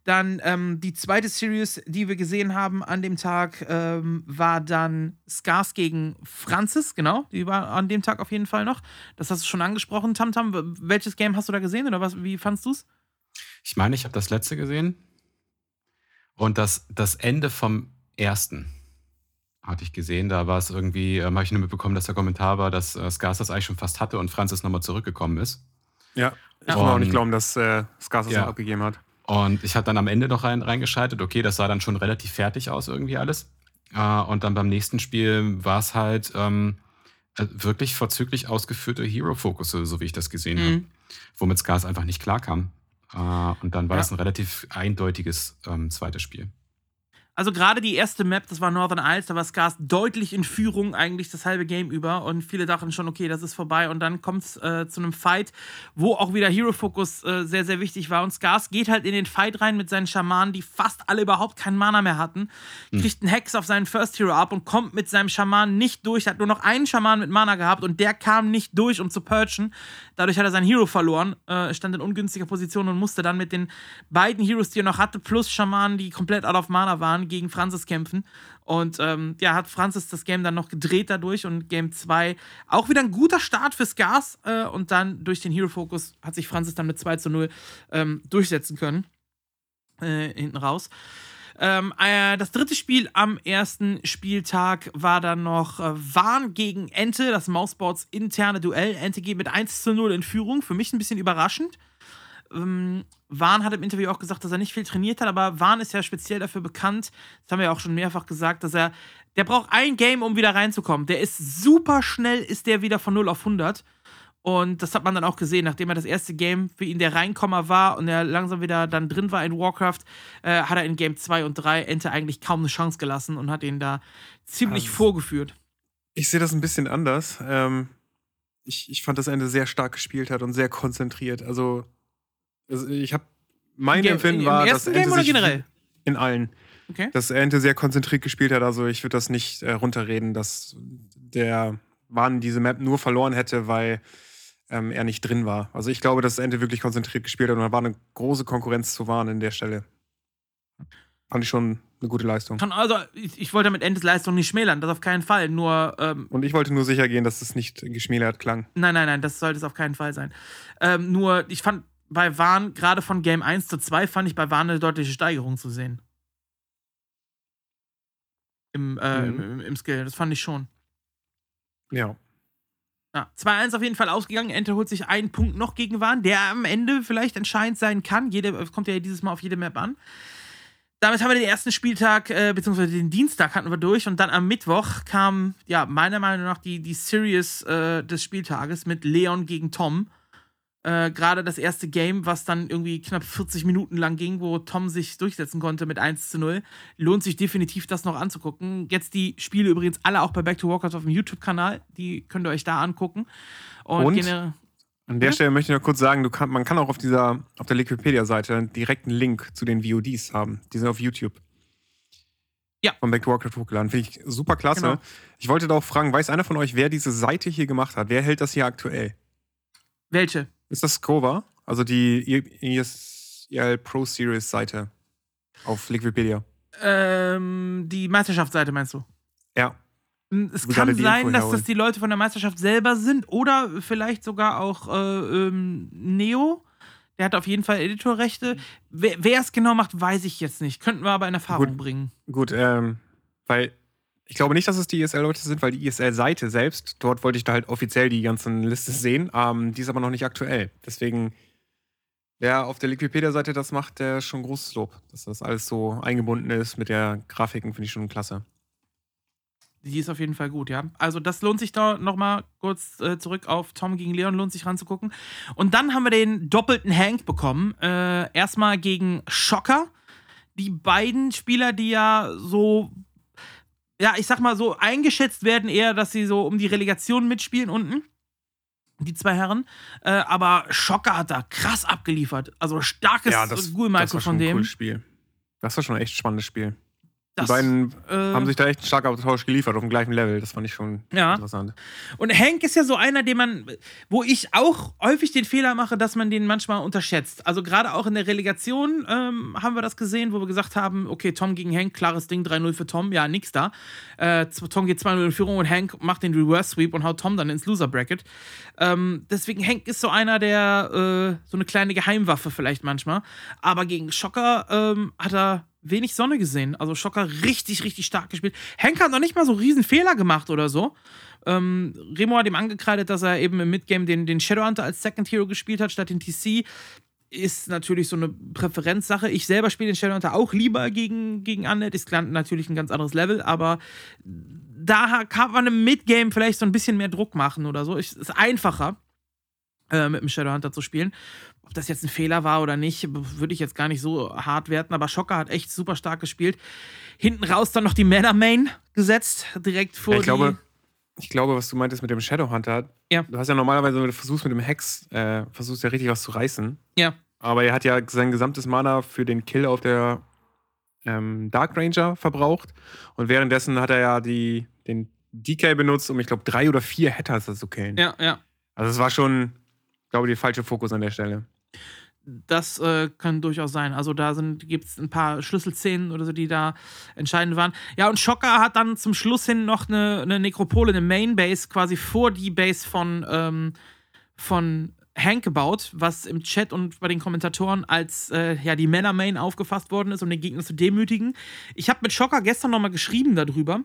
Dann ähm, die zweite Series, die wir gesehen haben an dem Tag, ähm, war dann Scars gegen Francis, genau. Die war an dem Tag auf jeden Fall noch. Das hast du schon angesprochen, Tamtam. -Tam. Welches Game hast du da gesehen oder was, wie fandst du es? Ich meine, ich habe das letzte gesehen. Und das, das Ende vom ersten hatte ich gesehen. Da war es irgendwie, ähm, habe ich nur mitbekommen, dass der Kommentar war, dass äh, Scars das eigentlich schon fast hatte und Francis nochmal zurückgekommen ist. Ja, ich kann auch nicht glauben, dass äh, Scars das ja. abgegeben hat. Und ich habe dann am Ende noch rein, reingeschaltet. Okay, das sah dann schon relativ fertig aus, irgendwie alles. Äh, und dann beim nächsten Spiel war es halt ähm, äh, wirklich vorzüglich ausgeführte Hero-Focus, so wie ich das gesehen mhm. habe. Womit Scars einfach nicht klarkam. Äh, und dann war ja. das ein relativ eindeutiges ähm, zweites Spiel. Also gerade die erste Map, das war Northern Isles, da war Scars deutlich in Führung eigentlich das halbe Game über und viele dachten schon, okay, das ist vorbei und dann kommt es äh, zu einem Fight, wo auch wieder Hero Focus äh, sehr, sehr wichtig war und Scars geht halt in den Fight rein mit seinen Schamanen, die fast alle überhaupt keinen Mana mehr hatten, hm. kriegt einen Hex auf seinen First Hero ab und kommt mit seinem Schaman nicht durch, hat nur noch einen Schaman mit Mana gehabt und der kam nicht durch, um zu purchen. Dadurch hat er seinen Hero verloren, äh, stand in ungünstiger Position und musste dann mit den beiden Heroes, die er noch hatte, plus Schamanen, die komplett out of Mana waren, gegen Francis kämpfen. Und ähm, ja, hat Francis das Game dann noch gedreht dadurch und Game 2 auch wieder ein guter Start für Scars. Äh, und dann durch den Hero Focus hat sich Francis dann mit 2 zu 0 ähm, durchsetzen können. Äh, hinten raus. Ähm, äh, das dritte Spiel am ersten Spieltag war dann noch äh, Warn gegen Ente, das Mouseboards interne Duell. Ente geht mit 1 zu 0 in Führung. Für mich ein bisschen überraschend. Ähm, Wahn hat im Interview auch gesagt, dass er nicht viel trainiert hat, aber Wahn ist ja speziell dafür bekannt, das haben wir ja auch schon mehrfach gesagt, dass er, der braucht ein Game, um wieder reinzukommen. Der ist super schnell, ist der wieder von 0 auf 100. Und das hat man dann auch gesehen, nachdem er das erste Game für ihn der Reinkommer war und er langsam wieder dann drin war in Warcraft, äh, hat er in Game 2 und 3 Ente eigentlich kaum eine Chance gelassen und hat ihn da ziemlich also, vorgeführt. Ich sehe das ein bisschen anders. Ähm, ich, ich fand, dass Ende sehr stark gespielt hat und sehr konzentriert. Also also ich habe mein Ge Empfinden war, dass Ente Game oder generell? in allen. Okay. Dass Ente sehr konzentriert gespielt hat. Also ich würde das nicht äh, runterreden, dass der Wahn diese Map nur verloren hätte, weil ähm, er nicht drin war. Also ich glaube, dass Ente wirklich konzentriert gespielt hat und da war eine große Konkurrenz zu Wahn in der Stelle. Fand ich schon eine gute Leistung. Also, ich, ich wollte mit Entes Leistung nicht schmälern, das auf keinen Fall. Nur. Ähm, und ich wollte nur sicher gehen, dass es nicht geschmälert klang. Nein, nein, nein, das sollte es auf keinen Fall sein. Ähm, nur, ich fand bei Wahn, gerade von Game 1 zu 2, fand ich bei Wahn eine deutliche Steigerung zu sehen. Im, äh, mhm. im, im, Skill. Das fand ich schon. Ja. Ja, 2-1 auf jeden Fall ausgegangen. Enter holt sich einen Punkt noch gegen Wahn, der am Ende vielleicht entscheidend sein kann. Jede, kommt ja dieses Mal auf jede Map an. Damit haben wir den ersten Spieltag, äh, beziehungsweise den Dienstag hatten wir durch und dann am Mittwoch kam, ja, meiner Meinung nach die, die Series äh, des Spieltages mit Leon gegen Tom. Äh, Gerade das erste Game, was dann irgendwie knapp 40 Minuten lang ging, wo Tom sich durchsetzen konnte mit 1 zu 0. Lohnt sich definitiv, das noch anzugucken. Jetzt die Spiele übrigens alle auch bei Back to Walkers auf dem YouTube-Kanal. Die könnt ihr euch da angucken. Und, Und an der Stelle möchte ich noch kurz sagen, kann, man kann auch auf dieser, auf der Liquipedia-Seite einen direkten Link zu den VODs haben. Die sind auf YouTube. Ja. Von Back to Warcraft hochgeladen. Finde ich super klasse. Genau. Ich wollte da auch fragen, weiß einer von euch, wer diese Seite hier gemacht hat? Wer hält das hier aktuell? Welche? Ist das Scova? Also die ESL Pro Series Seite auf Liquipedia. Ähm, die Meisterschaftsseite meinst du? Ja. Es Wo kann sein, dass das die Leute von der Meisterschaft selber sind oder vielleicht sogar auch äh, ähm, Neo. Der hat auf jeden Fall Editorrechte. Wer wer es genau macht, weiß ich jetzt nicht. Könnten wir aber in Erfahrung Gut. bringen. Gut, ähm, weil ich glaube nicht, dass es die ESL-Leute sind, weil die ESL-Seite selbst, dort wollte ich da halt offiziell die ganzen Liste sehen, ähm, die ist aber noch nicht aktuell. Deswegen, wer auf der Liquipedia-Seite das macht, der schon großes Lob. Dass das alles so eingebunden ist mit der Grafiken, finde ich schon klasse. Die ist auf jeden Fall gut, ja. Also das lohnt sich da nochmal kurz äh, zurück auf Tom gegen Leon, lohnt sich ranzugucken. Und dann haben wir den doppelten Hank bekommen. Äh, erstmal gegen Schocker. Die beiden Spieler, die ja so, ja, ich sag mal so, eingeschätzt werden eher, dass sie so um die Relegation mitspielen unten. Die zwei Herren. Äh, aber Schocker hat da krass abgeliefert. Also starkes das Gulmicro war schon von ein dem. cooles Spiel. Das war schon ein echt spannendes Spiel. Das, die beiden äh, haben sich da echt einen Schlagabtausch geliefert auf dem gleichen Level. Das fand ich schon Ja. interessant. Und Hank ist ja so einer, den man, wo ich auch häufig den Fehler mache, dass man den manchmal unterschätzt. Also gerade auch in der Relegation ähm, haben wir das gesehen, wo wir gesagt haben, okay, Tom gegen Hank, klares Ding, 3-0 für Tom, ja, nix da. Äh, Tom geht 2-0 in Führung und Hank macht den Reverse Sweep und haut Tom dann ins Loser Bracket. Ähm, deswegen Hank ist so einer, der äh, so eine kleine Geheimwaffe vielleicht manchmal. Aber gegen Schocker ähm, hat er wenig Sonne gesehen. Also Schocker richtig, richtig stark gespielt. Hank hat noch nicht mal so riesen Fehler gemacht oder so. Ähm, Remo hat ihm angekreidet, dass er eben im Midgame den, den Shadowhunter als Second Hero gespielt hat, statt den TC. Ist natürlich so eine Präferenzsache. Ich selber spiele den Shadowhunter auch lieber gegen, gegen Undead. Ist natürlich ein ganz anderes Level, aber da kann man im Midgame vielleicht so ein bisschen mehr Druck machen oder so. Ist, ist einfacher, äh, mit dem Shadowhunter zu spielen. Ob das jetzt ein Fehler war oder nicht, würde ich jetzt gar nicht so hart werten, aber Schocker hat echt super stark gespielt. Hinten raus dann noch die Mana Main gesetzt, direkt vor ich, die. glaube, ich glaube, was du meintest mit dem Shadowhunter, Ja. du hast ja normalerweise, wenn du versuchst mit dem Hex, äh, versuchst ja richtig was zu reißen. Ja. Aber er hat ja sein gesamtes Mana für den Kill auf der ähm, Dark Ranger verbraucht. Und währenddessen hat er ja die, den DK benutzt, um, ich glaube, drei oder vier Hatters zu killen. Ja, ja. Also es war schon, glaube der falsche Fokus an der Stelle. Das äh, kann durchaus sein. Also da gibt es ein paar Schlüsselszenen oder so, die da entscheidend waren. Ja, und Schocker hat dann zum Schluss hin noch eine, eine Nekropole, eine Main Base quasi vor die Base von, ähm, von Hank gebaut, was im Chat und bei den Kommentatoren als äh, ja, die Männer Main aufgefasst worden ist, um den Gegner zu demütigen. Ich habe mit Schocker gestern nochmal geschrieben darüber.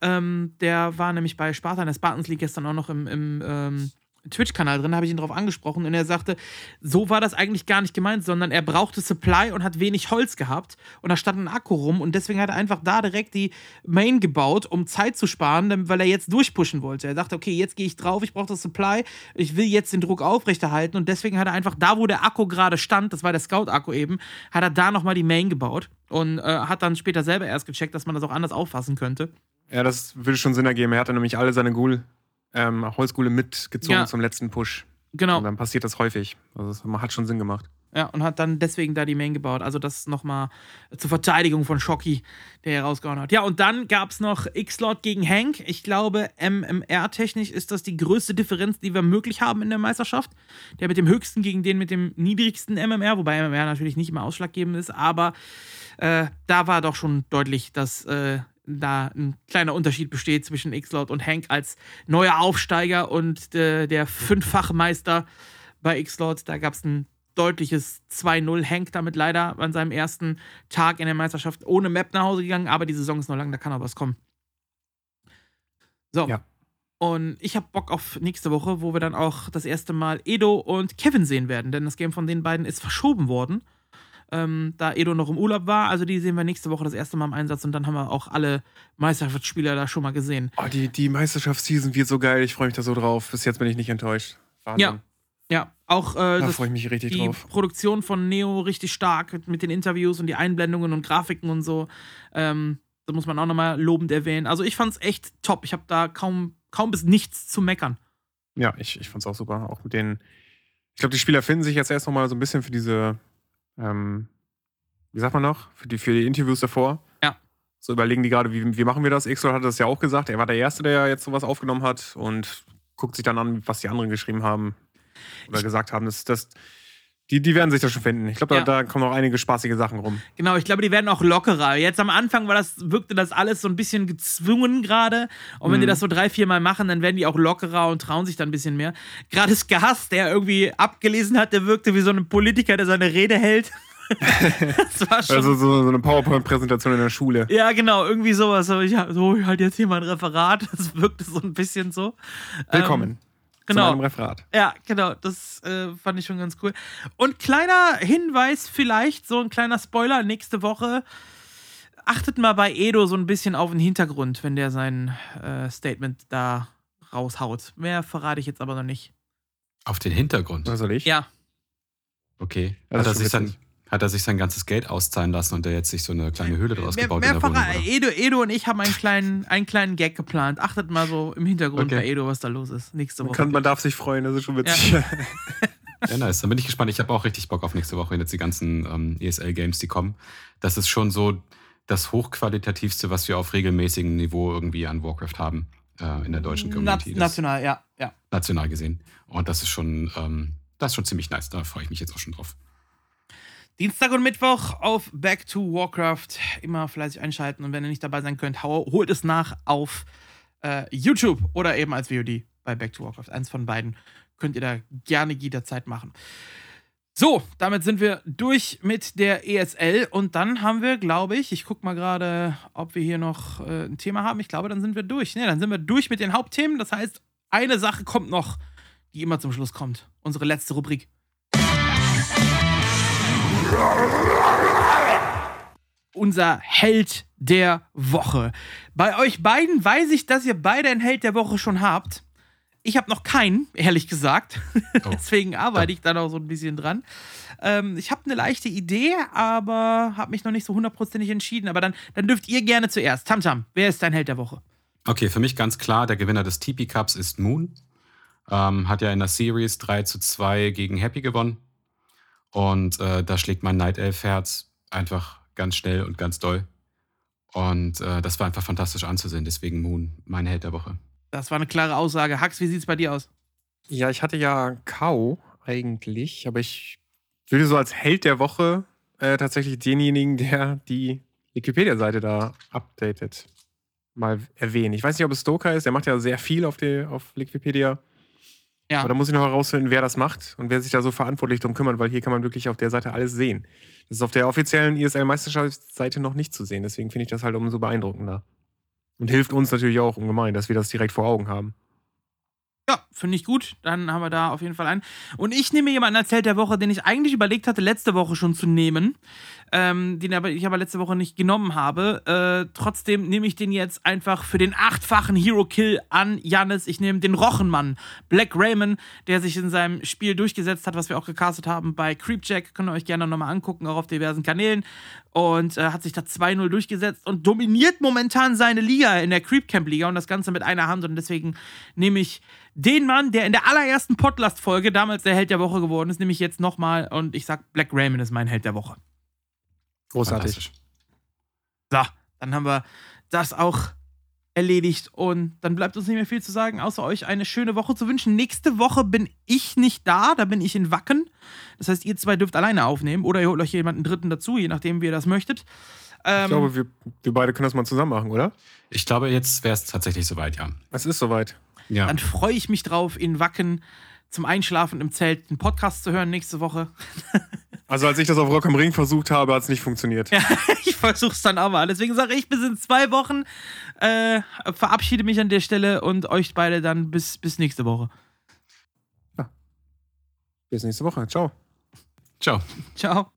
Ähm, der war nämlich bei Sparta in der Spartans League gestern auch noch im, im ähm, Twitch-Kanal drin, habe ich ihn darauf angesprochen und er sagte, so war das eigentlich gar nicht gemeint, sondern er brauchte Supply und hat wenig Holz gehabt und da stand ein Akku rum und deswegen hat er einfach da direkt die Main gebaut, um Zeit zu sparen, weil er jetzt durchpushen wollte. Er dachte, okay, jetzt gehe ich drauf, ich brauche das Supply, ich will jetzt den Druck aufrechterhalten und deswegen hat er einfach da, wo der Akku gerade stand, das war der Scout-Akku eben, hat er da nochmal die Main gebaut und äh, hat dann später selber erst gecheckt, dass man das auch anders auffassen könnte. Ja, das würde schon Sinn ergeben. Er hatte nämlich alle seine Ghoul, ähm, Holzgule mitgezogen Ja. zum letzten Push. Genau. Und dann passiert das häufig. Also es hat schon Sinn gemacht. Ja, und hat dann deswegen da die Main gebaut. Also das nochmal zur Verteidigung von Shocky, der hier rausgehauen hat. Ja, und dann gab es noch X-Lord gegen Hank. Ich glaube, MMR-technisch ist das die größte Differenz, die wir möglich haben in der Meisterschaft. Der mit dem höchsten gegen den mit dem niedrigsten MMR, wobei MMR natürlich nicht immer ausschlaggebend ist, aber äh, da war doch schon deutlich, dass äh, da ein kleiner Unterschied besteht zwischen X-Lord und Hank als neuer Aufsteiger und äh, der Fünffachmeister bei X-Lord. Da gab es ein deutliches 2-0. Hank damit leider an seinem ersten Tag in der Meisterschaft ohne Map nach Hause gegangen, aber die Saison ist noch lang, da kann auch was kommen. So. Ja. Und ich habe Bock auf nächste Woche, wo wir dann auch das erste Mal Edo und Kevin sehen werden, denn das Game von den beiden ist verschoben worden, ähm, da Edo noch im Urlaub war. Also die sehen wir nächste Woche das erste Mal im Einsatz und dann haben wir auch alle Meisterschaftsspieler da schon mal gesehen. Oh, die, die Meisterschaftsseason wird so geil. Ich freue mich da so drauf. Bis jetzt bin ich nicht enttäuscht. Wahnsinn. Ja, Ja, auch äh, Da freue ich mich richtig die drauf. Produktion von Neo richtig stark mit, den Interviews und die Einblendungen und Grafiken und so. Ähm, das muss man auch nochmal lobend erwähnen. Also ich fand's echt top. Ich habe da kaum, kaum bis nichts zu meckern. Ja, ich, ich fand's auch super. Auch mit den. Ich glaube, die Spieler finden sich jetzt erst noch mal so ein bisschen für diese. Ähm, wie sagt man noch? Für die, für die Interviews davor. Ja. So überlegen die gerade, wie, wie machen wir das? Xrol hat das ja auch gesagt. Er war der Erste, der jetzt sowas aufgenommen hat und guckt sich dann an, was die anderen geschrieben haben oder Ich- gesagt haben. Das, das, Die, die werden sich da schon finden. Ich glaube, da, Ja. da kommen auch einige spaßige Sachen rum. Genau, ich glaube, die werden auch lockerer. Jetzt am Anfang war das, wirkte das alles so ein bisschen gezwungen gerade. Und wenn die das so drei, vier Mal machen, dann werden die auch lockerer und trauen sich dann ein bisschen mehr. Gerade Skars, der irgendwie abgelesen hat, der wirkte wie so ein Politiker, der seine Rede hält. das war schon. Also so, so eine PowerPoint-Präsentation in der Schule. ja, genau, irgendwie sowas. So, ich, so, ich halte jetzt hier mein Referat. Das wirkte so ein bisschen so. Willkommen genau. zu meinem Referat. Ja, genau, das äh, fand ich schon ganz cool. Und kleiner Hinweis, vielleicht so ein kleiner Spoiler nächste Woche. Achtet mal bei Edo so ein bisschen auf den Hintergrund, wenn der sein äh, Statement da raushaut. Mehr verrate ich jetzt aber noch nicht. Auf den Hintergrund. Was soll ich? Ja, Okay. Ja, Hat das er, ist sich sein, hat er sich sein ganzes Geld auszahlen lassen und der jetzt sich so eine kleine Höhle draus mehr, gebaut mehr in der Wohnung? verra- oder? Edo, Edo und ich haben einen kleinen, einen kleinen Gag geplant. Achtet mal so im Hintergrund Okay. bei Edo, was da los ist. Nächste Man, Woche. kann, man darf sich freuen, das ist schon witzig. Ja, nice. Dann bin ich gespannt. Ich habe auch richtig Bock auf nächste Woche, wenn jetzt die ganzen ähm, ESL-Games, die kommen. Das ist schon so das hochqualitativste, was wir auf regelmäßigem Niveau irgendwie an Warcraft haben äh, in der deutschen Na, Community. Das- national, ja, ja. national gesehen. Und das ist schon, ähm, das ist schon ziemlich nice. Da freue ich mich jetzt auch schon drauf. Dienstag und Mittwoch auf Back to Warcraft. Immer fleißig einschalten und wenn ihr nicht dabei sein könnt, holt es nach auf äh, YouTube oder eben als VOD bei Back to Warcraft. Eins von beiden könnt ihr da gerne jederzeit machen. So, damit sind wir durch mit der ESL und dann haben wir, glaube ich, ich gucke mal gerade, ob wir hier noch äh, ein Thema haben. Ich glaube, dann sind wir durch. Ne, dann sind wir durch mit den Hauptthemen. Das heißt, eine Sache kommt noch, die immer zum Schluss kommt. Unsere letzte Rubrik. Unser Held der Woche. Bei euch beiden weiß ich, dass ihr beide einen Held der Woche schon habt. Ich habe noch keinen, ehrlich gesagt. Oh. Deswegen arbeite ich da noch so ein bisschen dran. Ähm, ich habe eine leichte Idee, aber habe mich noch nicht so hundertprozentig entschieden. Aber dann, dann dürft ihr gerne zuerst. Tamtam, wer ist dein Held der Woche? Okay, für mich ganz klar, der Gewinner des TP Cups ist Moon. Ähm, hat ja in der Series 3 zu 2 gegen Happy gewonnen. Und äh, da schlägt mein Night Elf Herz einfach ganz schnell und ganz doll. Und äh, das war einfach fantastisch anzusehen. Deswegen Moon, mein Held der Woche. Das war eine klare Aussage. Hax, wie sieht's bei dir aus? Ja, ich hatte ja Kau eigentlich, aber ich würde so als Held der Woche äh, tatsächlich denjenigen, der die Wikipedia-Seite da updatet, mal erwähnen. Ich weiß nicht, ob es Stoker ist, der macht ja sehr viel auf, die, auf Wikipedia. Ja. Aber da muss ich noch herausfinden, wer das macht und wer sich da so verantwortlich drum kümmert, weil hier kann man wirklich auf der Seite alles sehen. Das ist auf der offiziellen ISL-Meisterschaftsseite noch nicht zu sehen, deswegen finde ich das halt umso beeindruckender. Und hilft uns natürlich auch ungemein, dass wir das direkt vor Augen haben. Ja, finde ich gut. Dann haben wir da auf jeden Fall einen. Und ich nehme jemanden als Held der Woche, den ich eigentlich überlegt hatte, letzte Woche schon zu nehmen. Ähm, den aber ich aber letzte Woche nicht genommen habe. Äh, trotzdem nehme ich den jetzt einfach für den achtfachen Hero-Kill an Jannis. Ich nehme den Rochenmann, Black Raymond, der sich in seinem Spiel durchgesetzt hat, was wir auch gecastet haben bei Creepjack. Könnt ihr euch gerne nochmal angucken, auch auf diversen Kanälen. Und äh, hat sich da 2-0 durchgesetzt und dominiert momentan seine Liga in der Creep Camp Liga und das Ganze mit einer Hand. Und deswegen nehme ich den Mann, der in der allerersten Podcast-Folge damals der Held der Woche geworden ist, nehme ich jetzt nochmal und ich sag, Black Raymond ist mein Held der Woche. Großartig. So, dann haben wir das auch erledigt und dann bleibt uns nicht mehr viel zu sagen, außer euch eine schöne Woche zu wünschen. Nächste Woche bin ich nicht da, da bin ich in Wacken. Das heißt, ihr zwei dürft alleine aufnehmen oder ihr holt euch jemanden dritten dazu, je nachdem, wie ihr das möchtet. Ähm, Ich glaube, wir, wir beide können das mal zusammen machen, oder? Ich glaube, jetzt wäre es tatsächlich soweit, ja. Es ist soweit. Ja. Dann freue ich mich drauf, in Wacken zum Einschlafen im Zelt einen Podcast zu hören nächste Woche. Also als ich das auf Rock am Ring versucht habe, hat es nicht funktioniert. Ja, ich versuche es dann auch mal. Deswegen sage ich bis in zwei Wochen. Äh, verabschiede mich an der Stelle und euch beide dann bis, bis nächste Woche. Bis nächste Woche. Ciao. Ciao. Ciao.